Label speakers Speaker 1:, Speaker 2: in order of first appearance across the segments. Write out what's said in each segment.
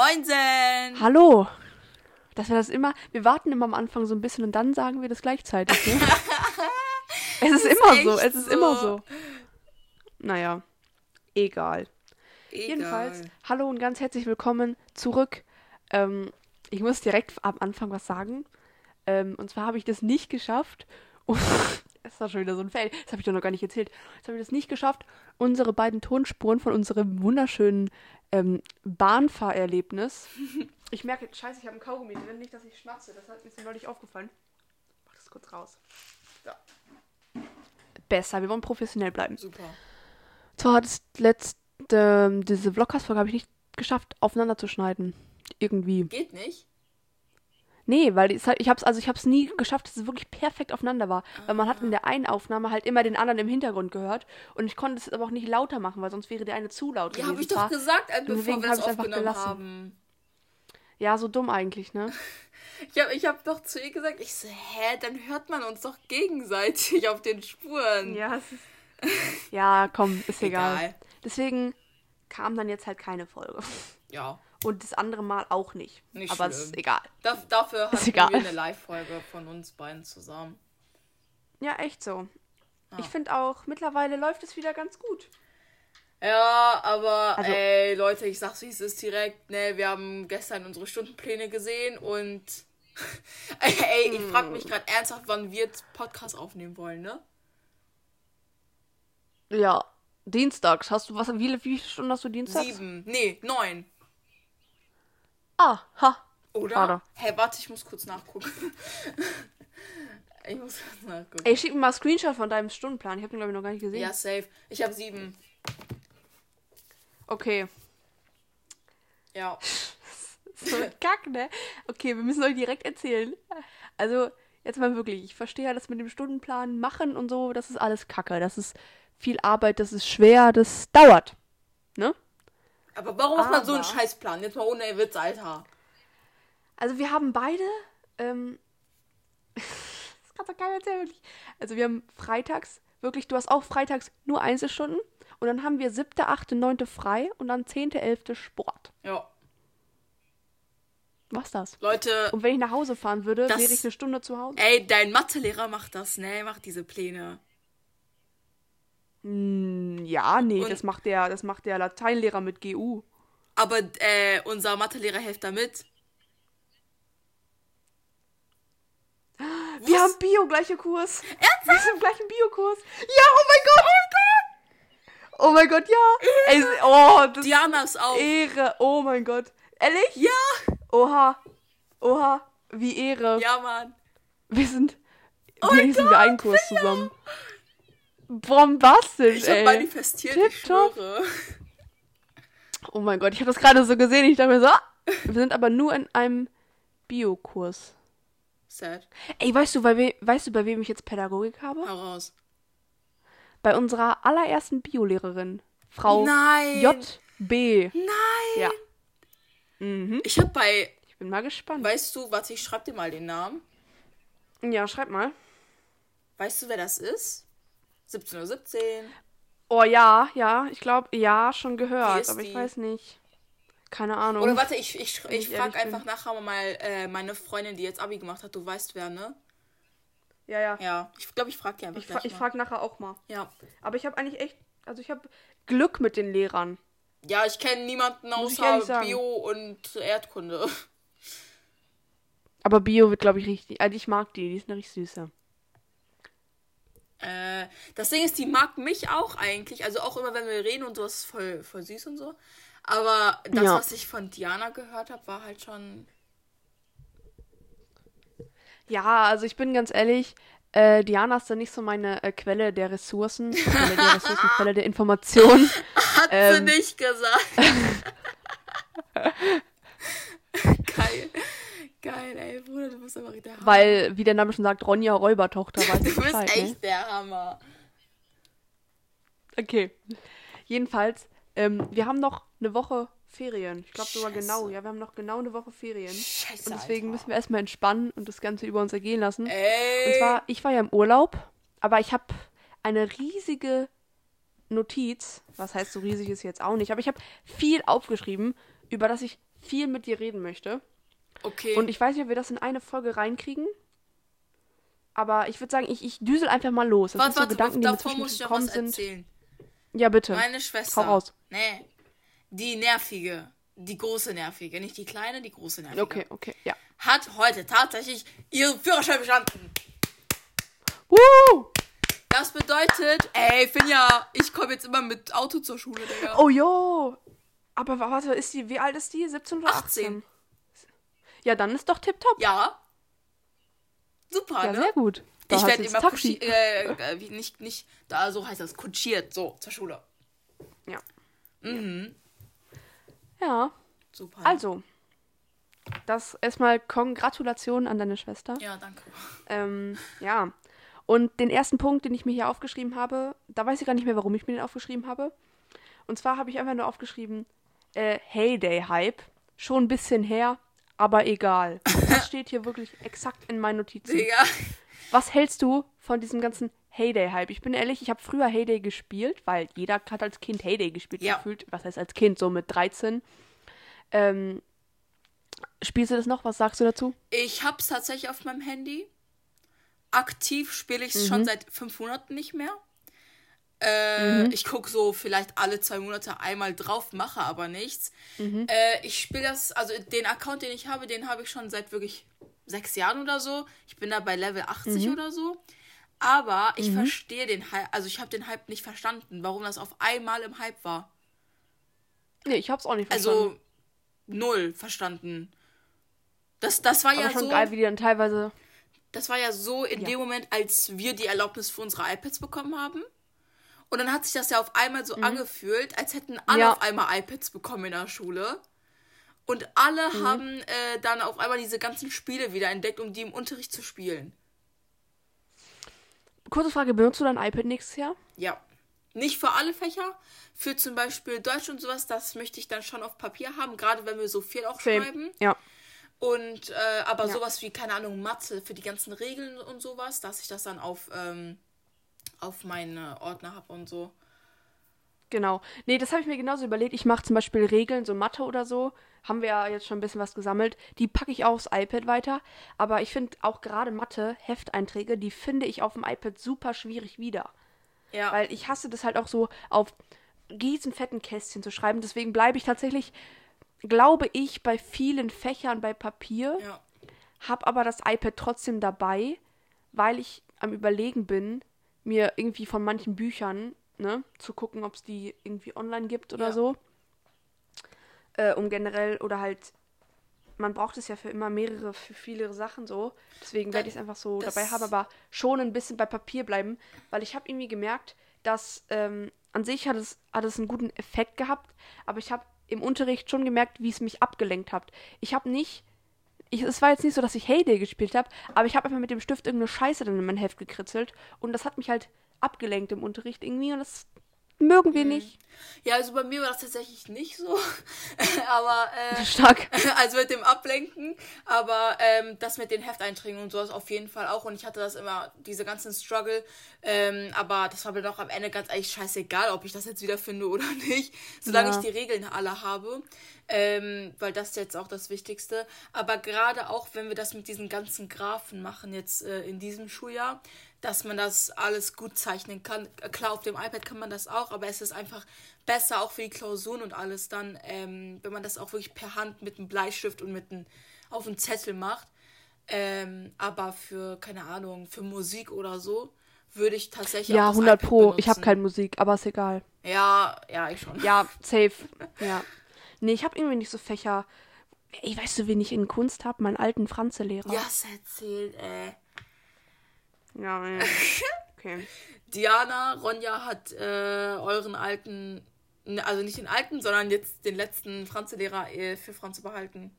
Speaker 1: Moinsen!
Speaker 2: Hallo! Dass wir das immer, wir warten immer am Anfang so ein bisschen und dann sagen wir das gleichzeitig. Ne? es ist, immer
Speaker 1: echt
Speaker 2: so, es ist
Speaker 1: so.
Speaker 2: immer so. Naja, egal.
Speaker 1: Egal.
Speaker 2: Jedenfalls, hallo und ganz herzlich willkommen zurück. Ähm, ich muss direkt am Anfang was sagen. Ähm, und zwar habe ich das nicht geschafft. das war schon wieder so ein Fail. Das habe ich doch noch gar nicht erzählt. Jetzt habe ich das nicht geschafft, unsere beiden Tonspuren von unserem wunderschönen ähm, Bahnfahrerlebnis. Ich merke, scheiße, ich habe einen Kaugummi drin. Nicht, dass ich schmatze. Das hat mir so neulich aufgefallen. Mach das kurz raus. So. Besser, wir wollen professionell bleiben.
Speaker 1: Super.
Speaker 2: Zwar hat es letzte, diese Vlogcast-Folge habe ich nicht geschafft, aufeinander zu schneiden. Irgendwie.
Speaker 1: Geht nicht?
Speaker 2: Nee, weil es ich hab's, also ich hab's nie geschafft, dass es wirklich perfekt aufeinander war. Weil man hat in der einen Aufnahme halt immer den anderen im Hintergrund gehört. Und ich konnte es aber auch nicht lauter machen, weil sonst wäre der eine zu laut
Speaker 1: Ja,
Speaker 2: gewesen.
Speaker 1: habe ich
Speaker 2: Es
Speaker 1: doch gesagt, äh, bevor
Speaker 2: deswegen
Speaker 1: wir
Speaker 2: hab
Speaker 1: das
Speaker 2: einfach
Speaker 1: aufgenommen
Speaker 2: gelassen.
Speaker 1: haben.
Speaker 2: Ja, so dumm eigentlich, ne?
Speaker 1: Ich habe ich hab doch zu ihr gesagt, ich so, hä, dann hört man uns doch gegenseitig auf den Spuren.
Speaker 2: Ja, es ist ja, komm, ist egal.
Speaker 1: Egal.
Speaker 2: Deswegen kam dann jetzt halt keine Folge.
Speaker 1: Ja,
Speaker 2: Und das andere Mal auch nicht.
Speaker 1: Nicht
Speaker 2: Aber es ist egal.
Speaker 1: da, dafür hatten
Speaker 2: egal.
Speaker 1: wir eine Live-Folge von uns beiden zusammen.
Speaker 2: Ja, echt so.
Speaker 1: Ah.
Speaker 2: Ich finde auch, mittlerweile läuft es wieder ganz gut.
Speaker 1: Ja, aber
Speaker 2: Also-
Speaker 1: ey, Leute, ich sag's wie es ist direkt, ne, wir haben gestern unsere Stundenpläne gesehen und ey, ich frag
Speaker 2: Hm.
Speaker 1: mich gerade ernsthaft, wann wir jetzt Podcast aufnehmen wollen, ne?
Speaker 2: Ja, dienstags. Hast du was? Wie, wie viele Stunden hast du dienstags?
Speaker 1: Sieben, nee, neun.
Speaker 2: Ah, ha.
Speaker 1: Oder?
Speaker 2: Schade.
Speaker 1: Hä, warte, ich muss kurz nachgucken. ich muss kurz nachgucken.
Speaker 2: Ey, schick mir mal einen Screenshot von deinem Stundenplan. Ich habe den, glaube ich, noch gar nicht gesehen.
Speaker 1: Ja, safe. Ich habe sieben.
Speaker 2: Okay.
Speaker 1: Ja.
Speaker 2: So ein Kack, ne? Okay, wir müssen euch direkt erzählen. Also, jetzt mal wirklich. Ich verstehe ja das mit dem Stundenplan machen und so. Das ist alles Kacke. Das ist viel Arbeit. Das ist schwer. Das dauert. Ne?
Speaker 1: Aber warum macht man so einen Scheißplan? Jetzt mal ohne Witz, Alter.
Speaker 2: Also, wir haben beide. Ähm, das kann doch keiner erzählen, wirklich. Also, wir haben freitags. Wirklich, du hast auch freitags nur Einzelstunden. Und dann haben wir siebte, achte, neunte frei. Und dann zehnte, elfte Sport.
Speaker 1: Ja.
Speaker 2: Was das?
Speaker 1: Leute,
Speaker 2: Und wenn ich nach Hause fahren würde,
Speaker 1: Das-
Speaker 2: wäre ich eine Stunde zu Hause.
Speaker 1: ey, dein Mathelehrer macht das, ne? Macht diese Pläne.
Speaker 2: Hm, ja, nee,
Speaker 1: Und-
Speaker 2: das macht der, das macht der Lateinlehrer mit GU.
Speaker 1: Aber äh, unser Mathelehrer hilft damit.
Speaker 2: Wir haben Bio, gleicher Kurs. Wir sind im gleichen Biokurs. Ja, oh mein Gott, oh mein Gott. Oh mein Gott, ja. Ey, oh, das
Speaker 1: Diana ist auch.
Speaker 2: Ehre. Oh mein Gott. Ehrlich?
Speaker 1: Ja!
Speaker 2: Oha. Oha. Wie Ehre.
Speaker 1: Ja, Mann.
Speaker 2: Wir sind, wir sind wir einen Kurs zusammen. Bombastisch,
Speaker 1: Ich hab
Speaker 2: ey.
Speaker 1: manifestiert, ich
Speaker 2: Tipptopp.
Speaker 1: schwöre.
Speaker 2: Oh mein Gott, ich habe das gerade so gesehen. Ich dachte mir so, ah, wir sind aber nur in einem Biokurs.
Speaker 1: Sad.
Speaker 2: Ey, weißt du, bei we weißt du, bei wem ich jetzt Pädagogik habe?
Speaker 1: Hau raus.
Speaker 2: Bei unserer allerersten Biolehrerin, Frau
Speaker 1: Nein.
Speaker 2: J.B.
Speaker 1: Nein.
Speaker 2: Ja. Mhm.
Speaker 1: Ich hab bei.
Speaker 2: Ich bin mal gespannt.
Speaker 1: Weißt du, warte, ich schreib dir mal den Namen.
Speaker 2: ja, schreib mal.
Speaker 1: Weißt du, wer das ist? 17.17 Uhr.
Speaker 2: Oh ja, ja, ich glaube, ja, schon gehört, aber ich weiß nicht. Keine Ahnung.
Speaker 1: Oder warte, ich, ich, ich
Speaker 2: ich
Speaker 1: frag
Speaker 2: ehrlich
Speaker 1: einfach nachher mal äh, meine Freundin, die jetzt Abi gemacht hat. Du weißt wer, ne?
Speaker 2: ja, ja.
Speaker 1: Ja, ich glaube, ich frag die einfach
Speaker 2: Ich, fra ich frage nachher auch mal.
Speaker 1: Ja.
Speaker 2: Aber ich habe eigentlich echt, also ich habe Glück mit den Lehrern.
Speaker 1: Ja, ich kenne niemanden außer. Bio und Erdkunde.
Speaker 2: Aber Bio wird, glaube ich, richtig. Also ich mag die, die ist eine richtig süße.
Speaker 1: Äh, das Ding ist, die mag mich auch eigentlich. Also auch immer, wenn wir reden und so, ist voll, voll süß und so. Aber das,
Speaker 2: Ja.
Speaker 1: was ich von Diana gehört habe, war halt schon.
Speaker 2: Ja, also ich bin ganz ehrlich, äh, Diana ist da nicht so meine äh, Quelle der Ressourcen, Quelle der Ressourcen, Quelle der Informationen.
Speaker 1: Hat
Speaker 2: Ähm.
Speaker 1: sie nicht gesagt. Geil. Geil, ey, Bruder, du bist aber der Hammer.
Speaker 2: Weil, wie der Name schon sagt, Ronja Räubertochter weiß
Speaker 1: du bist
Speaker 2: Bescheid,
Speaker 1: echt
Speaker 2: ne?
Speaker 1: der Hammer.
Speaker 2: Okay. Jedenfalls, ähm, wir haben noch eine Woche Ferien. Ich glaube sogar genau. Ja, wir haben noch genau eine Woche Ferien.
Speaker 1: Scheiße.
Speaker 2: Und deswegen
Speaker 1: Alter.
Speaker 2: müssen wir erstmal entspannen und das Ganze über uns ergehen lassen.
Speaker 1: Ey.
Speaker 2: Und zwar, ich war ja im Urlaub, aber ich habe eine riesige Notiz. Was heißt so riesig ist jetzt auch nicht, aber ich habe viel aufgeschrieben, über das ich viel mit dir reden möchte.
Speaker 1: Okay.
Speaker 2: Und ich weiß nicht, ob wir das in eine Folge reinkriegen. Aber ich würde sagen, ich, ich düsel einfach mal los. Das
Speaker 1: warte,
Speaker 2: sind so
Speaker 1: warte,
Speaker 2: Gedanken, die mir
Speaker 1: davor muss ich
Speaker 2: gekommen
Speaker 1: was
Speaker 2: sind.
Speaker 1: erzählen.
Speaker 2: Ja, bitte.
Speaker 1: Meine Schwester.
Speaker 2: Hau raus.
Speaker 1: Nee. Die nervige. Die große nervige. Nicht die kleine, die große nervige.
Speaker 2: Okay, okay, ja.
Speaker 1: Hat heute tatsächlich ihren Führerschein bestanden.
Speaker 2: Woo!
Speaker 1: Das bedeutet, ey, Finja, ich komme jetzt immer mit Auto zur Schule, Digga.
Speaker 2: Oh, jo. Aber wa- warte, ist die, wie alt ist die? 17 oder 18?
Speaker 1: 18.
Speaker 2: Ja, dann ist doch tipptopp.
Speaker 1: Ja. Super,
Speaker 2: Ja,
Speaker 1: ne?
Speaker 2: sehr gut. Da
Speaker 1: ich werde immer
Speaker 2: Taxi.
Speaker 1: kutschi äh, äh, wie, nicht, nicht, da so heißt das, kutschiert, so, zur Schule.
Speaker 2: Ja.
Speaker 1: Mhm.
Speaker 2: Ja,
Speaker 1: Super.
Speaker 2: also. Das erstmal Kongratulationen an deine Schwester.
Speaker 1: Ja, danke.
Speaker 2: Ähm, ja. Und den ersten Punkt, den ich mir hier aufgeschrieben habe, da weiß ich gar nicht mehr, warum ich mir den aufgeschrieben habe. Und zwar habe ich einfach nur aufgeschrieben, äh, Heyday-Hype. Schon ein bisschen her, aber egal. Das steht hier wirklich exakt in meinen Notizen.
Speaker 1: Digga.
Speaker 2: Was hältst du von diesem ganzen Heyday-Hype? Ich bin ehrlich, ich habe früher Heyday gespielt, weil jeder hat als Kind Heyday gespielt
Speaker 1: Ja.
Speaker 2: gefühlt. Was heißt als Kind? So mit 13. Ähm, spielst du das noch? Was sagst du dazu?
Speaker 1: Ich hab's tatsächlich auf meinem Handy. Aktiv spiele ich es
Speaker 2: Mhm.
Speaker 1: schon seit fünf Monaten nicht mehr. Äh,
Speaker 2: Mhm.
Speaker 1: Ich gucke so vielleicht alle zwei Monate einmal drauf, mache aber nichts.
Speaker 2: Mhm.
Speaker 1: Äh, ich spiele das, also den Account, den ich habe, den habe ich schon seit wirklich sechs Jahren oder so. Ich bin da bei Level 80
Speaker 2: Mhm.
Speaker 1: oder so. Aber ich verstehe den Hype, also ich habe den Hype nicht verstanden, warum das auf einmal im Hype war.
Speaker 2: Nee, ich hab's auch nicht verstanden.
Speaker 1: Also null verstanden. Das, das war
Speaker 2: aber
Speaker 1: ja
Speaker 2: schon
Speaker 1: so.
Speaker 2: geil, wie die dann teilweise.
Speaker 1: Das war ja so in
Speaker 2: Ja.
Speaker 1: dem Moment, als wir die Erlaubnis für unsere iPads bekommen haben. Und dann hat sich das ja auf einmal so angefühlt, als hätten alle
Speaker 2: Mhm. Ja.
Speaker 1: auf einmal iPads bekommen in der Schule. Und alle
Speaker 2: Mhm.
Speaker 1: haben äh, dann auf einmal diese ganzen Spiele wieder entdeckt, um die im Unterricht zu spielen.
Speaker 2: Kurze Frage: Benutzt du dein iPad nächstes Jahr?
Speaker 1: Ja. Nicht für alle Fächer. Für zum Beispiel Deutsch und sowas, das möchte ich dann schon auf Papier haben, gerade wenn wir so viel auch schreiben.
Speaker 2: Ja.
Speaker 1: Und äh, aber
Speaker 2: Ja.
Speaker 1: sowas wie, keine Ahnung, Mathe für die ganzen Regeln und sowas, dass ich das dann auf, ähm, auf meine Ordner habe und so.
Speaker 2: Genau. Nee, das habe ich mir genauso überlegt. Ich mache zum Beispiel Regeln, so Mathe oder so. Haben wir ja jetzt schon ein bisschen was gesammelt. Die packe ich aufs iPad weiter. Aber ich finde auch gerade Mathe, Hefteinträge, die finde ich auf dem iPad super schwierig wieder.
Speaker 1: Ja.
Speaker 2: Weil ich hasse das halt auch so auf riesenfetten Kästchen zu schreiben. Deswegen bleibe ich tatsächlich, glaube ich, bei vielen Fächern bei Papier.
Speaker 1: ja.
Speaker 2: Hab aber das iPad trotzdem dabei, weil ich am Überlegen bin, mir irgendwie von manchen Büchern, ne, zu gucken, ob es die irgendwie online gibt oder
Speaker 1: Ja.
Speaker 2: so. Äh, um generell, oder halt, man braucht es ja für immer mehrere, für viele Sachen so. Deswegen werde ich es einfach so dabei haben, aber schon ein bisschen bei Papier bleiben, weil ich habe irgendwie gemerkt, dass ähm, an sich hat es, hat es einen guten Effekt gehabt, aber ich habe im Unterricht schon gemerkt, wie es mich abgelenkt hat. Ich habe nicht ich, es war jetzt nicht so, dass ich Heyday gespielt habe, aber ich habe einfach mit dem Stift irgendeine Scheiße dann in mein Heft gekritzelt und das hat mich halt abgelenkt im Unterricht irgendwie und das mögen wir nicht.
Speaker 1: Ja, also bei mir war das tatsächlich nicht so. aber äh,
Speaker 2: Stark.
Speaker 1: also mit dem Ablenken, aber ähm, das mit den Hefteinträgen und sowas auf jeden Fall auch. Und ich hatte das immer, diese ganzen Struggle. Ähm, aber das war mir doch am Ende ganz ehrlich scheißegal, ob ich das jetzt wieder finde oder nicht. Solange
Speaker 2: Ja.
Speaker 1: ich die Regeln alle habe. Ähm, weil das ist jetzt auch das Wichtigste. Aber gerade auch, wenn wir das mit diesen ganzen Graphen machen, jetzt äh, in diesem Schuljahr, dass man das alles gut zeichnen kann. Klar, auf dem iPad kann man das auch, aber es ist einfach besser auch für die Klausuren und alles dann, ähm, wenn man das auch wirklich per Hand mit einem Bleistift und mit einem auf einen Zettel macht. Ähm, aber für, keine Ahnung, für Musik oder so würde ich tatsächlich
Speaker 2: Ja,
Speaker 1: auch das
Speaker 2: 100
Speaker 1: iPad
Speaker 2: Pro. Ich habe keine Musik, aber ist egal.
Speaker 1: Ja, ja, ich schon.
Speaker 2: Ja, safe. Ja. Nee, ich habe irgendwie nicht so Fächer. Ey, weißt du, wen ich in Kunst habe? Meinen alten Franzelehrer.
Speaker 1: Ja, es erzählt, äh.
Speaker 2: Ja, ja. Okay.
Speaker 1: Diana, Ronja hat äh, euren alten, also nicht den alten, sondern jetzt den letzten Franzlehrer äh, für Franz behalten.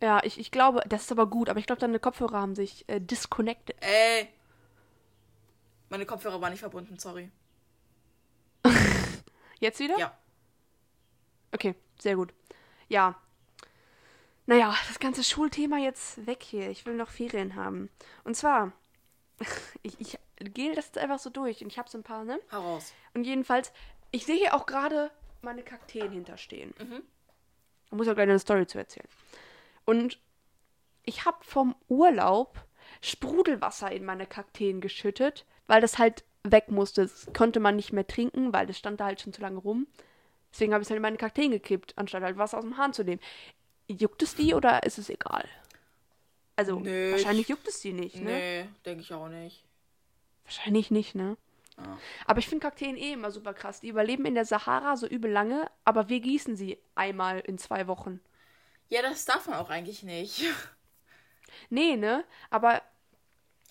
Speaker 2: Ja, ich, ich glaube, das ist aber gut, aber ich glaube, deine Kopfhörer haben sich äh, disconnected.
Speaker 1: Äh. Meine Kopfhörer waren nicht verbunden, sorry.
Speaker 2: Jetzt wieder?
Speaker 1: Ja.
Speaker 2: Okay, sehr gut. Ja. Naja, das ganze Schulthema jetzt weg hier. Ich will noch Ferien haben. Und zwar, ich, ich gehe das jetzt einfach so durch und ich habe so ein paar, ne?
Speaker 1: Heraus.
Speaker 2: Und jedenfalls, ich sehe hier auch gerade meine Kakteen hinterstehen. Da muss ich auch gleich eine Story zu erzählen. Und ich habe vom Urlaub Sprudelwasser in meine Kakteen geschüttet, weil das halt weg musste. Das konnte man nicht mehr trinken, weil das stand da halt schon zu lange rum. Deswegen habe ich es halt in meine Kakteen gekippt, anstatt halt Wasser aus dem Hahn zu nehmen. Juckt es die oder ist es egal? Also,
Speaker 1: Nö,
Speaker 2: wahrscheinlich
Speaker 1: ich-
Speaker 2: juckt es die nicht, ne?
Speaker 1: Nee, denke ich auch nicht.
Speaker 2: Wahrscheinlich nicht, ne?
Speaker 1: Ja.
Speaker 2: Aber ich finde Kakteen eh immer super krass. Die überleben in der Sahara so übel lange, aber wir gießen sie einmal in zwei Wochen.
Speaker 1: Ja, das darf man auch eigentlich nicht.
Speaker 2: Nee, ne? Aber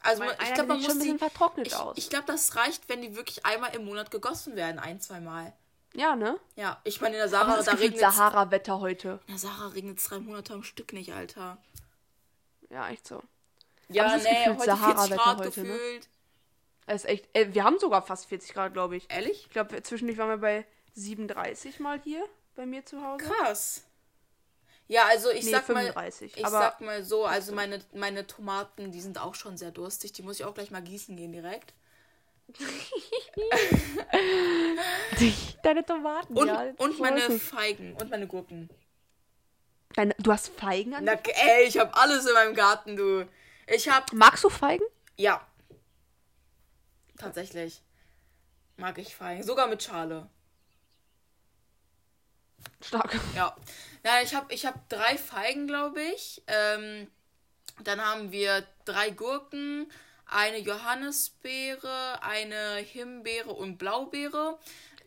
Speaker 1: Also man, ich glaube, man muss
Speaker 2: schon ein
Speaker 1: die.
Speaker 2: bisschen vertrocknet
Speaker 1: Ich,
Speaker 2: aus.
Speaker 1: ich glaube, das reicht, wenn die wirklich einmal im Monat gegossen werden, ein, zweimal.
Speaker 2: ja, ne?
Speaker 1: Ja, ich meine, in der Sahara, da regnet
Speaker 2: Sahara-Wetter heute.
Speaker 1: In der Sahara regnet es drei Monate am Stück nicht, Alter.
Speaker 2: Ja, echt so.
Speaker 1: Ja,
Speaker 2: Aber es ist
Speaker 1: nee,
Speaker 2: gefühlt
Speaker 1: heute 40
Speaker 2: Sahara-Wetter
Speaker 1: Grad
Speaker 2: heute, ne?
Speaker 1: gefühlt.
Speaker 2: Es ist echt. Äh, wir haben sogar fast 40 Grad, glaube ich.
Speaker 1: Ehrlich?
Speaker 2: Ich glaube, zwischendurch waren wir bei 37 mal hier bei mir zu Hause.
Speaker 1: Krass. Ja, also ich
Speaker 2: Nee,
Speaker 1: sag
Speaker 2: 35,
Speaker 1: mal, ich
Speaker 2: aber-
Speaker 1: sag mal so, also meine, meine Tomaten, die sind auch schon sehr durstig. Die muss ich auch gleich mal gießen gehen direkt.
Speaker 2: Deine Tomaten,
Speaker 1: Und,
Speaker 2: ja.
Speaker 1: und meine
Speaker 2: ist.
Speaker 1: Feigen und meine Gurken.
Speaker 2: Deine, du hast Feigen an?
Speaker 1: Na, ey, ich habe alles in meinem Garten, du. Ich hab,
Speaker 2: Magst du Feigen?
Speaker 1: ja. Tatsächlich. Mag ich Feigen. Sogar mit Schale.
Speaker 2: Stark.
Speaker 1: Ja. Ja, ich habe ich hab drei Feigen, glaube ich. Ähm, dann haben wir drei Gurken, eine Johannisbeere, eine Himbeere und Blaubeere.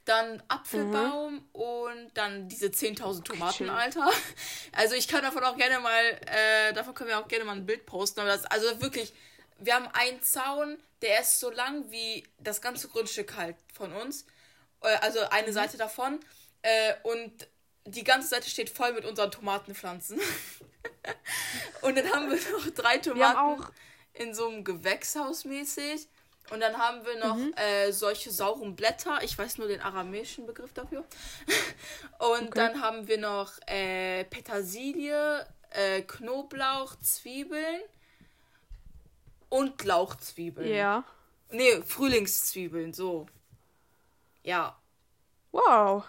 Speaker 1: Dann Apfelbaum und dann diese 10.000 Tomaten. Alter. Also ich kann davon auch gerne mal, äh, davon können wir auch gerne mal ein Bild posten. Aber das, also wirklich, wir haben einen Zaun, der ist so lang wie das ganze Grundstück halt von uns. Äh, also eine Seite davon. Äh, und die ganze Seite steht voll mit unseren Tomatenpflanzen. und dann haben wir noch drei Tomaten in so einem Gewächshaus mäßig. Und dann haben wir noch äh, solche sauren Blätter. Ich weiß nur den aramäischen Begriff dafür. Und dann haben wir noch äh, Petersilie, äh, Knoblauch, Zwiebeln und Lauchzwiebeln.
Speaker 2: Ja.
Speaker 1: Nee, Frühlingszwiebeln, so. Ja.
Speaker 2: Wow.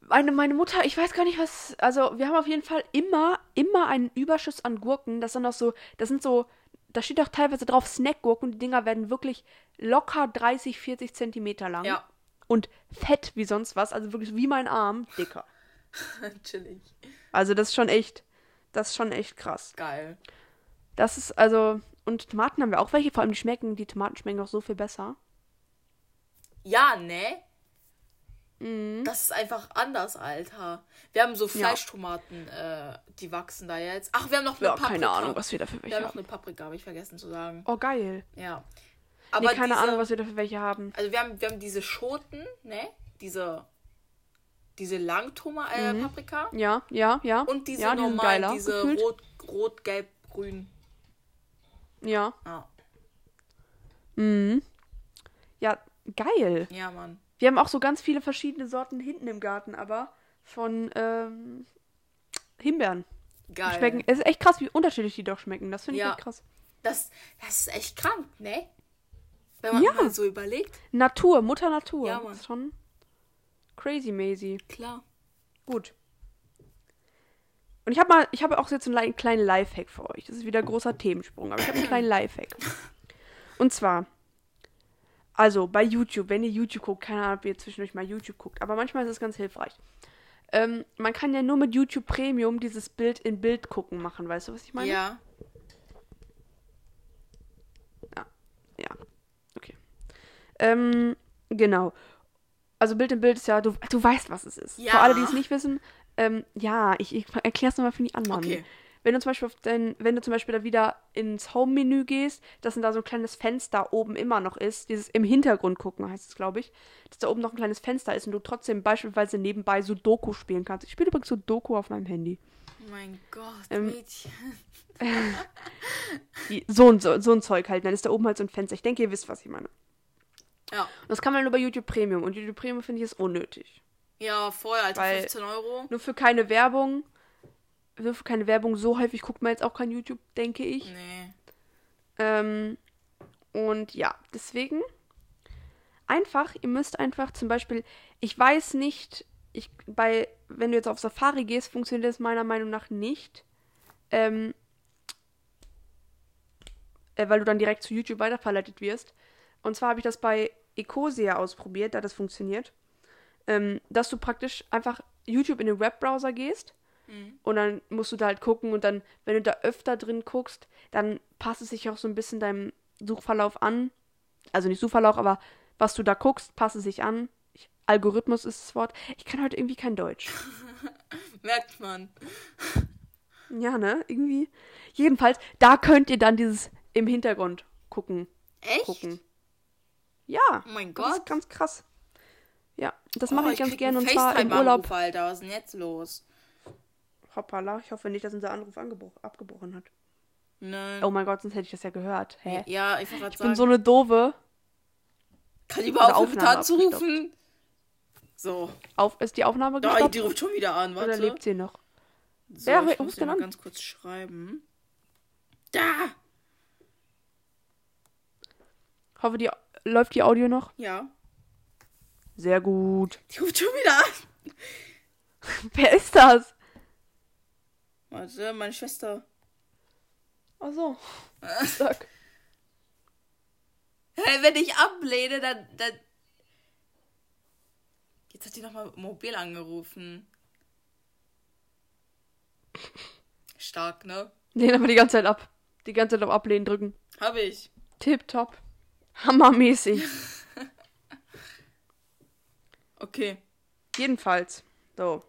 Speaker 2: Meine, meine Mutter, ich weiß gar nicht, was. Also, wir haben auf jeden Fall immer, immer einen Überschuss an Gurken. Das sind auch so, das sind so, da steht auch teilweise drauf Snackgurken und die Dinger werden wirklich locker 30, 40 Zentimeter lang.
Speaker 1: Ja.
Speaker 2: Und fett wie sonst was, also wirklich wie mein Arm, dicker.
Speaker 1: Chillig.
Speaker 2: Also, das ist schon echt, das ist schon echt krass.
Speaker 1: Geil.
Speaker 2: Das ist also, und Tomaten haben wir auch welche, vor allem die schmecken, die Tomaten schmecken noch so viel besser.
Speaker 1: Ja, ne?
Speaker 2: Mhm.
Speaker 1: Das ist einfach anders, Alter. Wir haben so Fleischtomaten, äh, die wachsen da jetzt. Ach, wir haben noch eine
Speaker 2: Ja,
Speaker 1: Paprika.
Speaker 2: keine Ahnung, was wir da für
Speaker 1: Wir
Speaker 2: welche
Speaker 1: haben noch
Speaker 2: haben.
Speaker 1: eine Paprika, habe ich vergessen zu sagen.
Speaker 2: Oh, geil.
Speaker 1: Ja.
Speaker 2: Nee,
Speaker 1: Aber
Speaker 2: keine
Speaker 1: diese,
Speaker 2: Ahnung, was wir da für welche haben.
Speaker 1: Also wir haben, wir haben diese Schoten, ne? Diese, diese Langtoma äh, Paprika.
Speaker 2: Ja, ja, ja.
Speaker 1: Und diese
Speaker 2: Mhm. ja, die
Speaker 1: normalen,
Speaker 2: geiler,
Speaker 1: diese
Speaker 2: gefühlt.
Speaker 1: rot, rot, gelb, grün.
Speaker 2: Ja.
Speaker 1: Ja.
Speaker 2: Mhm. Ja, geil.
Speaker 1: ja, Mann.
Speaker 2: Wir haben auch so ganz viele verschiedene Sorten hinten im Garten, aber von ähm, Himbeeren. Die
Speaker 1: Geil.
Speaker 2: Schmecken, es ist echt krass, wie unterschiedlich die doch schmecken. Das finde ich
Speaker 1: Ja.
Speaker 2: echt krass.
Speaker 1: Das, das ist echt krank, ne? Wenn man
Speaker 2: Ja.
Speaker 1: mal so überlegt.
Speaker 2: Natur, Mutter Natur.
Speaker 1: Ja, Mann.
Speaker 2: Das ist schon crazy mazy.
Speaker 1: Klar.
Speaker 2: Gut. Und ich habe mal, ich habe auch jetzt einen kleinen Lifehack für euch. Das ist wieder ein großer Themensprung, aber ich habe einen kleinen Lifehack. Und zwar, also bei YouTube, wenn ihr YouTube guckt, keine Ahnung, ob ihr zwischendurch mal YouTube guckt, aber manchmal ist es ganz hilfreich. Ähm, man kann ja nur mit YouTube Premium dieses Bild in Bild gucken machen, weißt du, was ich meine?
Speaker 1: Ja.
Speaker 2: Ja. Okay. Ähm, genau. Also Bild in Bild ist ja, du, du weißt, was es ist.
Speaker 1: Ja.
Speaker 2: Für alle, die es nicht wissen, ähm, ja, ich, ich erkläre es nochmal für die anderen.
Speaker 1: Okay.
Speaker 2: Wenn du zum Beispiel dein, wenn du zum Beispiel da wieder ins Home-Menü gehst, dass dann da so ein kleines Fenster oben immer noch ist, dieses im Hintergrund gucken heißt es, glaube ich, dass da oben noch ein kleines Fenster ist und du trotzdem beispielsweise nebenbei Sudoku spielen kannst. Ich spiele übrigens Sudoku auf meinem Handy.
Speaker 1: Oh mein Gott,
Speaker 2: Ähm,
Speaker 1: Mädchen.
Speaker 2: So, ein, so, so ein Zeug halt. Dann ist da oben halt so ein Fenster. Ich denke, ihr wisst, was ich meine.
Speaker 1: Ja.
Speaker 2: Und das kann man nur bei YouTube Premium. Und YouTube Premium finde ich ist unnötig.
Speaker 1: Ja, vorher, Alter,
Speaker 2: Weil-
Speaker 1: 15 Euro.
Speaker 2: Nur für keine Werbung. Für keine Werbung. So häufig guckt man jetzt auch kein YouTube, denke ich.
Speaker 1: Nee.
Speaker 2: Ähm, und ja, deswegen einfach, ihr müsst einfach zum Beispiel, ich weiß nicht, ich bei wenn du jetzt auf Safari gehst, funktioniert das meiner Meinung nach nicht. Ähm, äh, weil du dann direkt zu YouTube weiterverleitet wirst. Und zwar habe ich das bei Ecosia ausprobiert, da das funktioniert. Ähm, dass du praktisch einfach YouTube in den Webbrowser gehst
Speaker 1: Mhm.
Speaker 2: und dann musst du da halt gucken und dann, wenn du da öfter drin guckst, dann passt es sich auch so ein bisschen deinem Suchverlauf an. Also nicht Suchverlauf, aber was du da guckst, passt es sich an. Ich, Algorithmus ist das Wort. Ich kann heute irgendwie kein Deutsch.
Speaker 1: Merkt man.
Speaker 2: Ja, ne? Irgendwie. Jedenfalls, da könnt ihr dann dieses im Hintergrund gucken.
Speaker 1: Echt?
Speaker 2: gucken. Ja.
Speaker 1: Oh mein
Speaker 2: Das ist
Speaker 1: Gott.
Speaker 2: ganz krass. Ja, das
Speaker 1: Oh,
Speaker 2: mache ich ganz
Speaker 1: krieg
Speaker 2: gerne und zwar im Urlaub.
Speaker 1: Alter, was ist denn jetzt los?
Speaker 2: Hoppala, ich hoffe nicht, dass unser Anruf abgebrochen hat.
Speaker 1: Nein.
Speaker 2: Oh mein Gott, sonst hätte ich das ja gehört. Hä?
Speaker 1: Ja, ich
Speaker 2: Ich bin so eine doofe.
Speaker 1: kann die überhaupt
Speaker 2: Eine
Speaker 1: aufhören
Speaker 2: Aufnahme
Speaker 1: anzurufen? So.
Speaker 2: Auf, ist die Aufnahme gestoppt?
Speaker 1: die ruft schon wieder an,
Speaker 2: Oder
Speaker 1: warte.
Speaker 2: lebt sie noch?
Speaker 1: So,
Speaker 2: Ja,
Speaker 1: ich muss dir mal
Speaker 2: an.
Speaker 1: ganz kurz schreiben. Da!
Speaker 2: Hoffe, die läuft die Audio noch.
Speaker 1: Ja.
Speaker 2: Sehr gut.
Speaker 1: Die ruft schon wieder an.
Speaker 2: Wer ist das?
Speaker 1: Warte, meine Schwester.
Speaker 2: Ach so. Sag.
Speaker 1: Hey, wenn ich ablehne, dann, dann. Jetzt hat die nochmal mobil angerufen. Stark, ne?
Speaker 2: Lehn aber die ganze Zeit ab. Die ganze Zeit auf Ablehnen drücken.
Speaker 1: Hab ich.
Speaker 2: Tipptopp. Hammermäßig.
Speaker 1: Okay.
Speaker 2: Jedenfalls. So.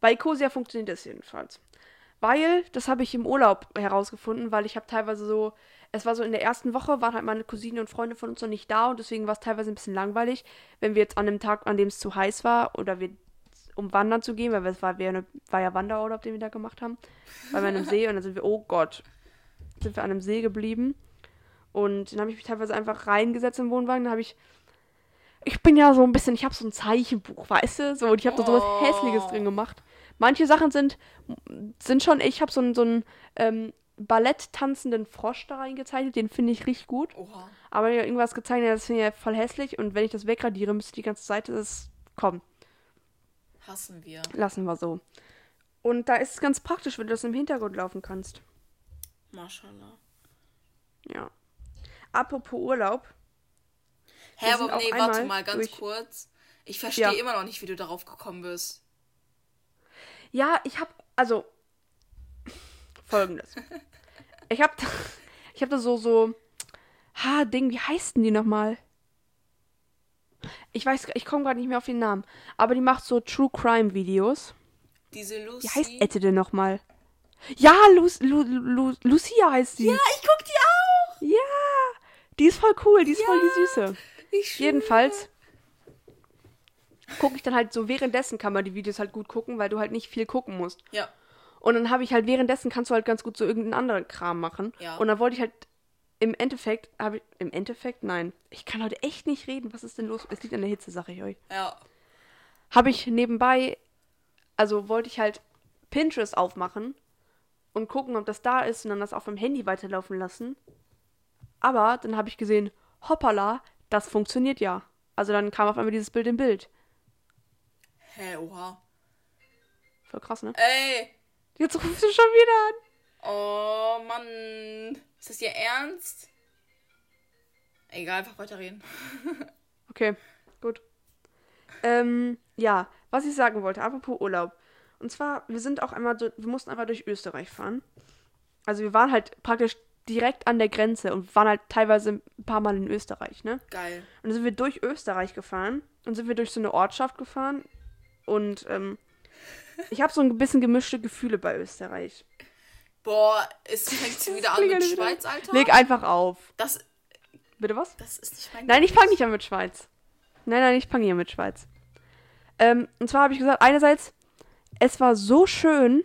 Speaker 2: Bei Ecosia funktioniert das jedenfalls. Weil, das habe ich im Urlaub herausgefunden, weil ich habe teilweise so, es war so in der ersten Woche, waren halt meine Cousine und Freunde von uns noch nicht da und deswegen war es teilweise ein bisschen langweilig, wenn wir jetzt an dem Tag, an dem es zu heiß war oder wir um wandern zu gehen, weil es war, wir, war ja Wanderurlaub, den wir da gemacht haben, weil wir an einem See und dann sind wir, oh Gott, sind wir an einem See geblieben und dann habe ich mich teilweise einfach reingesetzt im Wohnwagen, dann habe ich ich bin ja so ein bisschen, ich habe so ein Zeichenbuch, weißt du? So, und ich habe da sowas
Speaker 1: Oh.
Speaker 2: Hässliches drin gemacht. Manche Sachen sind, sind schon, ich habe so einen, so einen ähm, Ballett tanzenden Frosch da reingezeichnet, den finde ich richtig gut.
Speaker 1: Oha.
Speaker 2: Aber irgendwas gezeichnet das finde ich ja voll hässlich. Und wenn ich das wegradiere, müsste die ganze Seite, das, komm,
Speaker 1: Hassen wir.
Speaker 2: lassen wir so. Und da ist es ganz praktisch, wenn du das im Hintergrund laufen kannst.
Speaker 1: Mashallah.
Speaker 2: Ja. Apropos Urlaub.
Speaker 1: Hä, aber nee, warte mal ganz kurz. Ich verstehe
Speaker 2: Ja.
Speaker 1: immer noch nicht, wie du darauf gekommen bist.
Speaker 2: Ja, ich habe also folgendes. Ich habe ich habe da so so ha Ding, wie heißen die nochmal? Ich weiß, ich komme gerade nicht mehr auf den Namen, aber die macht so True Crime Videos.
Speaker 1: Diese Lucy.
Speaker 2: Wie heißt Ette denn nochmal? Ja, Lu Lu Lu Lucia heißt sie.
Speaker 1: Ja, ich guck die auch.
Speaker 2: Ja, die ist voll cool, die ist voll die Süße. Jedenfalls gucke ich dann halt so währenddessen kann man die Videos halt gut gucken, weil du halt nicht viel gucken musst.
Speaker 1: Ja.
Speaker 2: Und dann habe ich halt währenddessen kannst du halt ganz gut so irgendeinen anderen Kram machen.
Speaker 1: Ja.
Speaker 2: Und dann wollte ich halt im Endeffekt, habe ich, im Endeffekt, nein, ich kann heute echt nicht reden. Was ist denn los? Es liegt an der Hitze, sage ich euch.
Speaker 1: Ja.
Speaker 2: Habe ich nebenbei, also wollte ich halt Pinterest aufmachen und gucken, ob das da ist und dann das auf dem Handy weiterlaufen lassen. Aber dann habe ich gesehen, hoppala, das funktioniert ja. Also dann kam auf einmal dieses Bild im Bild.
Speaker 1: Hä, oha.
Speaker 2: Voll krass, ne?
Speaker 1: Ey.
Speaker 2: Jetzt rufst du schon wieder an.
Speaker 1: Oh, Mann. Ist das ihr Ernst? Egal, einfach weiterreden.
Speaker 2: Okay, gut. Ähm, ja, was ich sagen wollte, apropos Urlaub. Und zwar, wir sind auch einmal, so, wir mussten einfach durch Österreich fahren. Also wir waren halt praktisch direkt an der Grenze und waren halt teilweise ein paar Mal in Österreich, ne?
Speaker 1: Geil.
Speaker 2: Und dann sind wir durch Österreich gefahren und sind wir durch so eine Ortschaft gefahren. Und ähm, ich habe so ein bisschen gemischte Gefühle bei Österreich.
Speaker 1: Boah, es fängt wieder an mit Schweiz, Alter.
Speaker 2: Leg einfach auf.
Speaker 1: Das,
Speaker 2: Bitte was?
Speaker 1: das ist nicht mein
Speaker 2: Nein, ich fange nicht an mit Schweiz. Nein, nein, ich fange hier mit Schweiz. Ähm, und zwar habe ich gesagt, einerseits, es war so schön,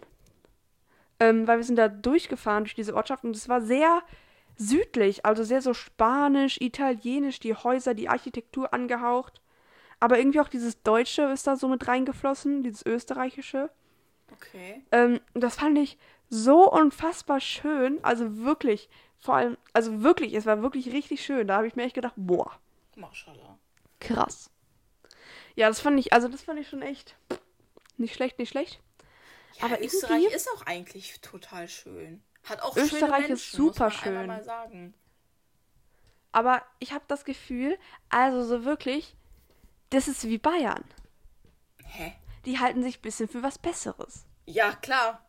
Speaker 2: ähm, weil wir sind da durchgefahren durch diese Ortschaft und es war sehr südlich, also sehr so spanisch, italienisch, die Häuser, die Architektur angehaucht. Aber irgendwie auch dieses Deutsche ist da so mit reingeflossen, dieses Österreichische.
Speaker 1: Okay.
Speaker 2: Ähm, das fand ich so unfassbar schön. Also wirklich, vor allem, also wirklich, es war wirklich richtig schön. Da habe ich mir echt gedacht, boah,
Speaker 1: Mashallah.
Speaker 2: krass. Ja, das fand ich, also das fand ich schon echt Nicht schlecht, nicht schlecht.
Speaker 1: Ja,
Speaker 2: Aber
Speaker 1: Österreich
Speaker 2: irgendwie-
Speaker 1: ist auch eigentlich total schön. Hat auch
Speaker 2: Österreich
Speaker 1: schöne
Speaker 2: ist
Speaker 1: Menschen,
Speaker 2: super
Speaker 1: muss man einmal
Speaker 2: schön.
Speaker 1: mal sagen.
Speaker 2: Aber ich habe das Gefühl, also so wirklich, das ist wie Bayern.
Speaker 1: Hä?
Speaker 2: Die halten sich ein bisschen für was Besseres.
Speaker 1: Ja, klar.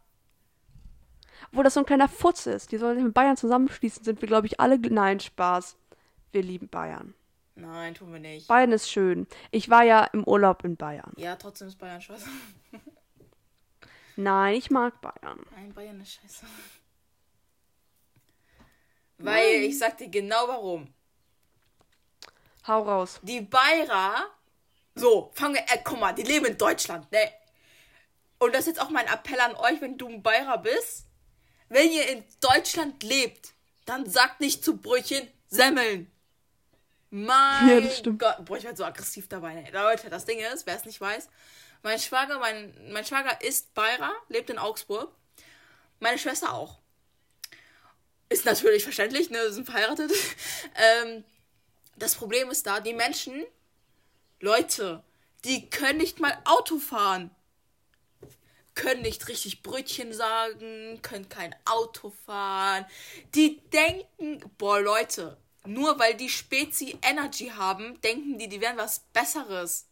Speaker 2: Wo das so ein kleiner Futz ist. Die sollen sich mit Bayern zusammenschließen, sind wir, glaube ich, alle. Nein, Spaß. Wir lieben Bayern.
Speaker 1: Nein, tun wir nicht.
Speaker 2: Bayern ist schön. Ich war ja im Urlaub in Bayern.
Speaker 1: Ja, trotzdem ist Bayern scheiße.
Speaker 2: Nein, ich mag Bayern.
Speaker 1: Nein, Bayern ist scheiße. Weil ich sag dir genau warum.
Speaker 2: Hau raus.
Speaker 1: Die Bayer, so, fangen wir, äh, guck mal, die leben in Deutschland, ne? Und das ist jetzt auch mein Appell an euch, wenn du ein Bayer bist. Wenn ihr in Deutschland lebt, dann sagt nicht zu Brötchen Semmeln. Mein
Speaker 2: Ja, das stimmt.
Speaker 1: Gott, boah, ich werde so aggressiv dabei. Ne? Leute, das Ding ist, wer es nicht weiß, mein Schwager, mein, mein Schwager ist Bayer, lebt in Augsburg. Meine Schwester auch. Ist natürlich verständlich, ne? Sind verheiratet. ähm, das Problem ist da, die Menschen, Leute, die können nicht mal Auto fahren. Können nicht richtig Brötchen sagen, können kein Auto fahren. Die denken, boah, Leute, nur weil die Spezi Energy haben, denken die, die wären was Besseres.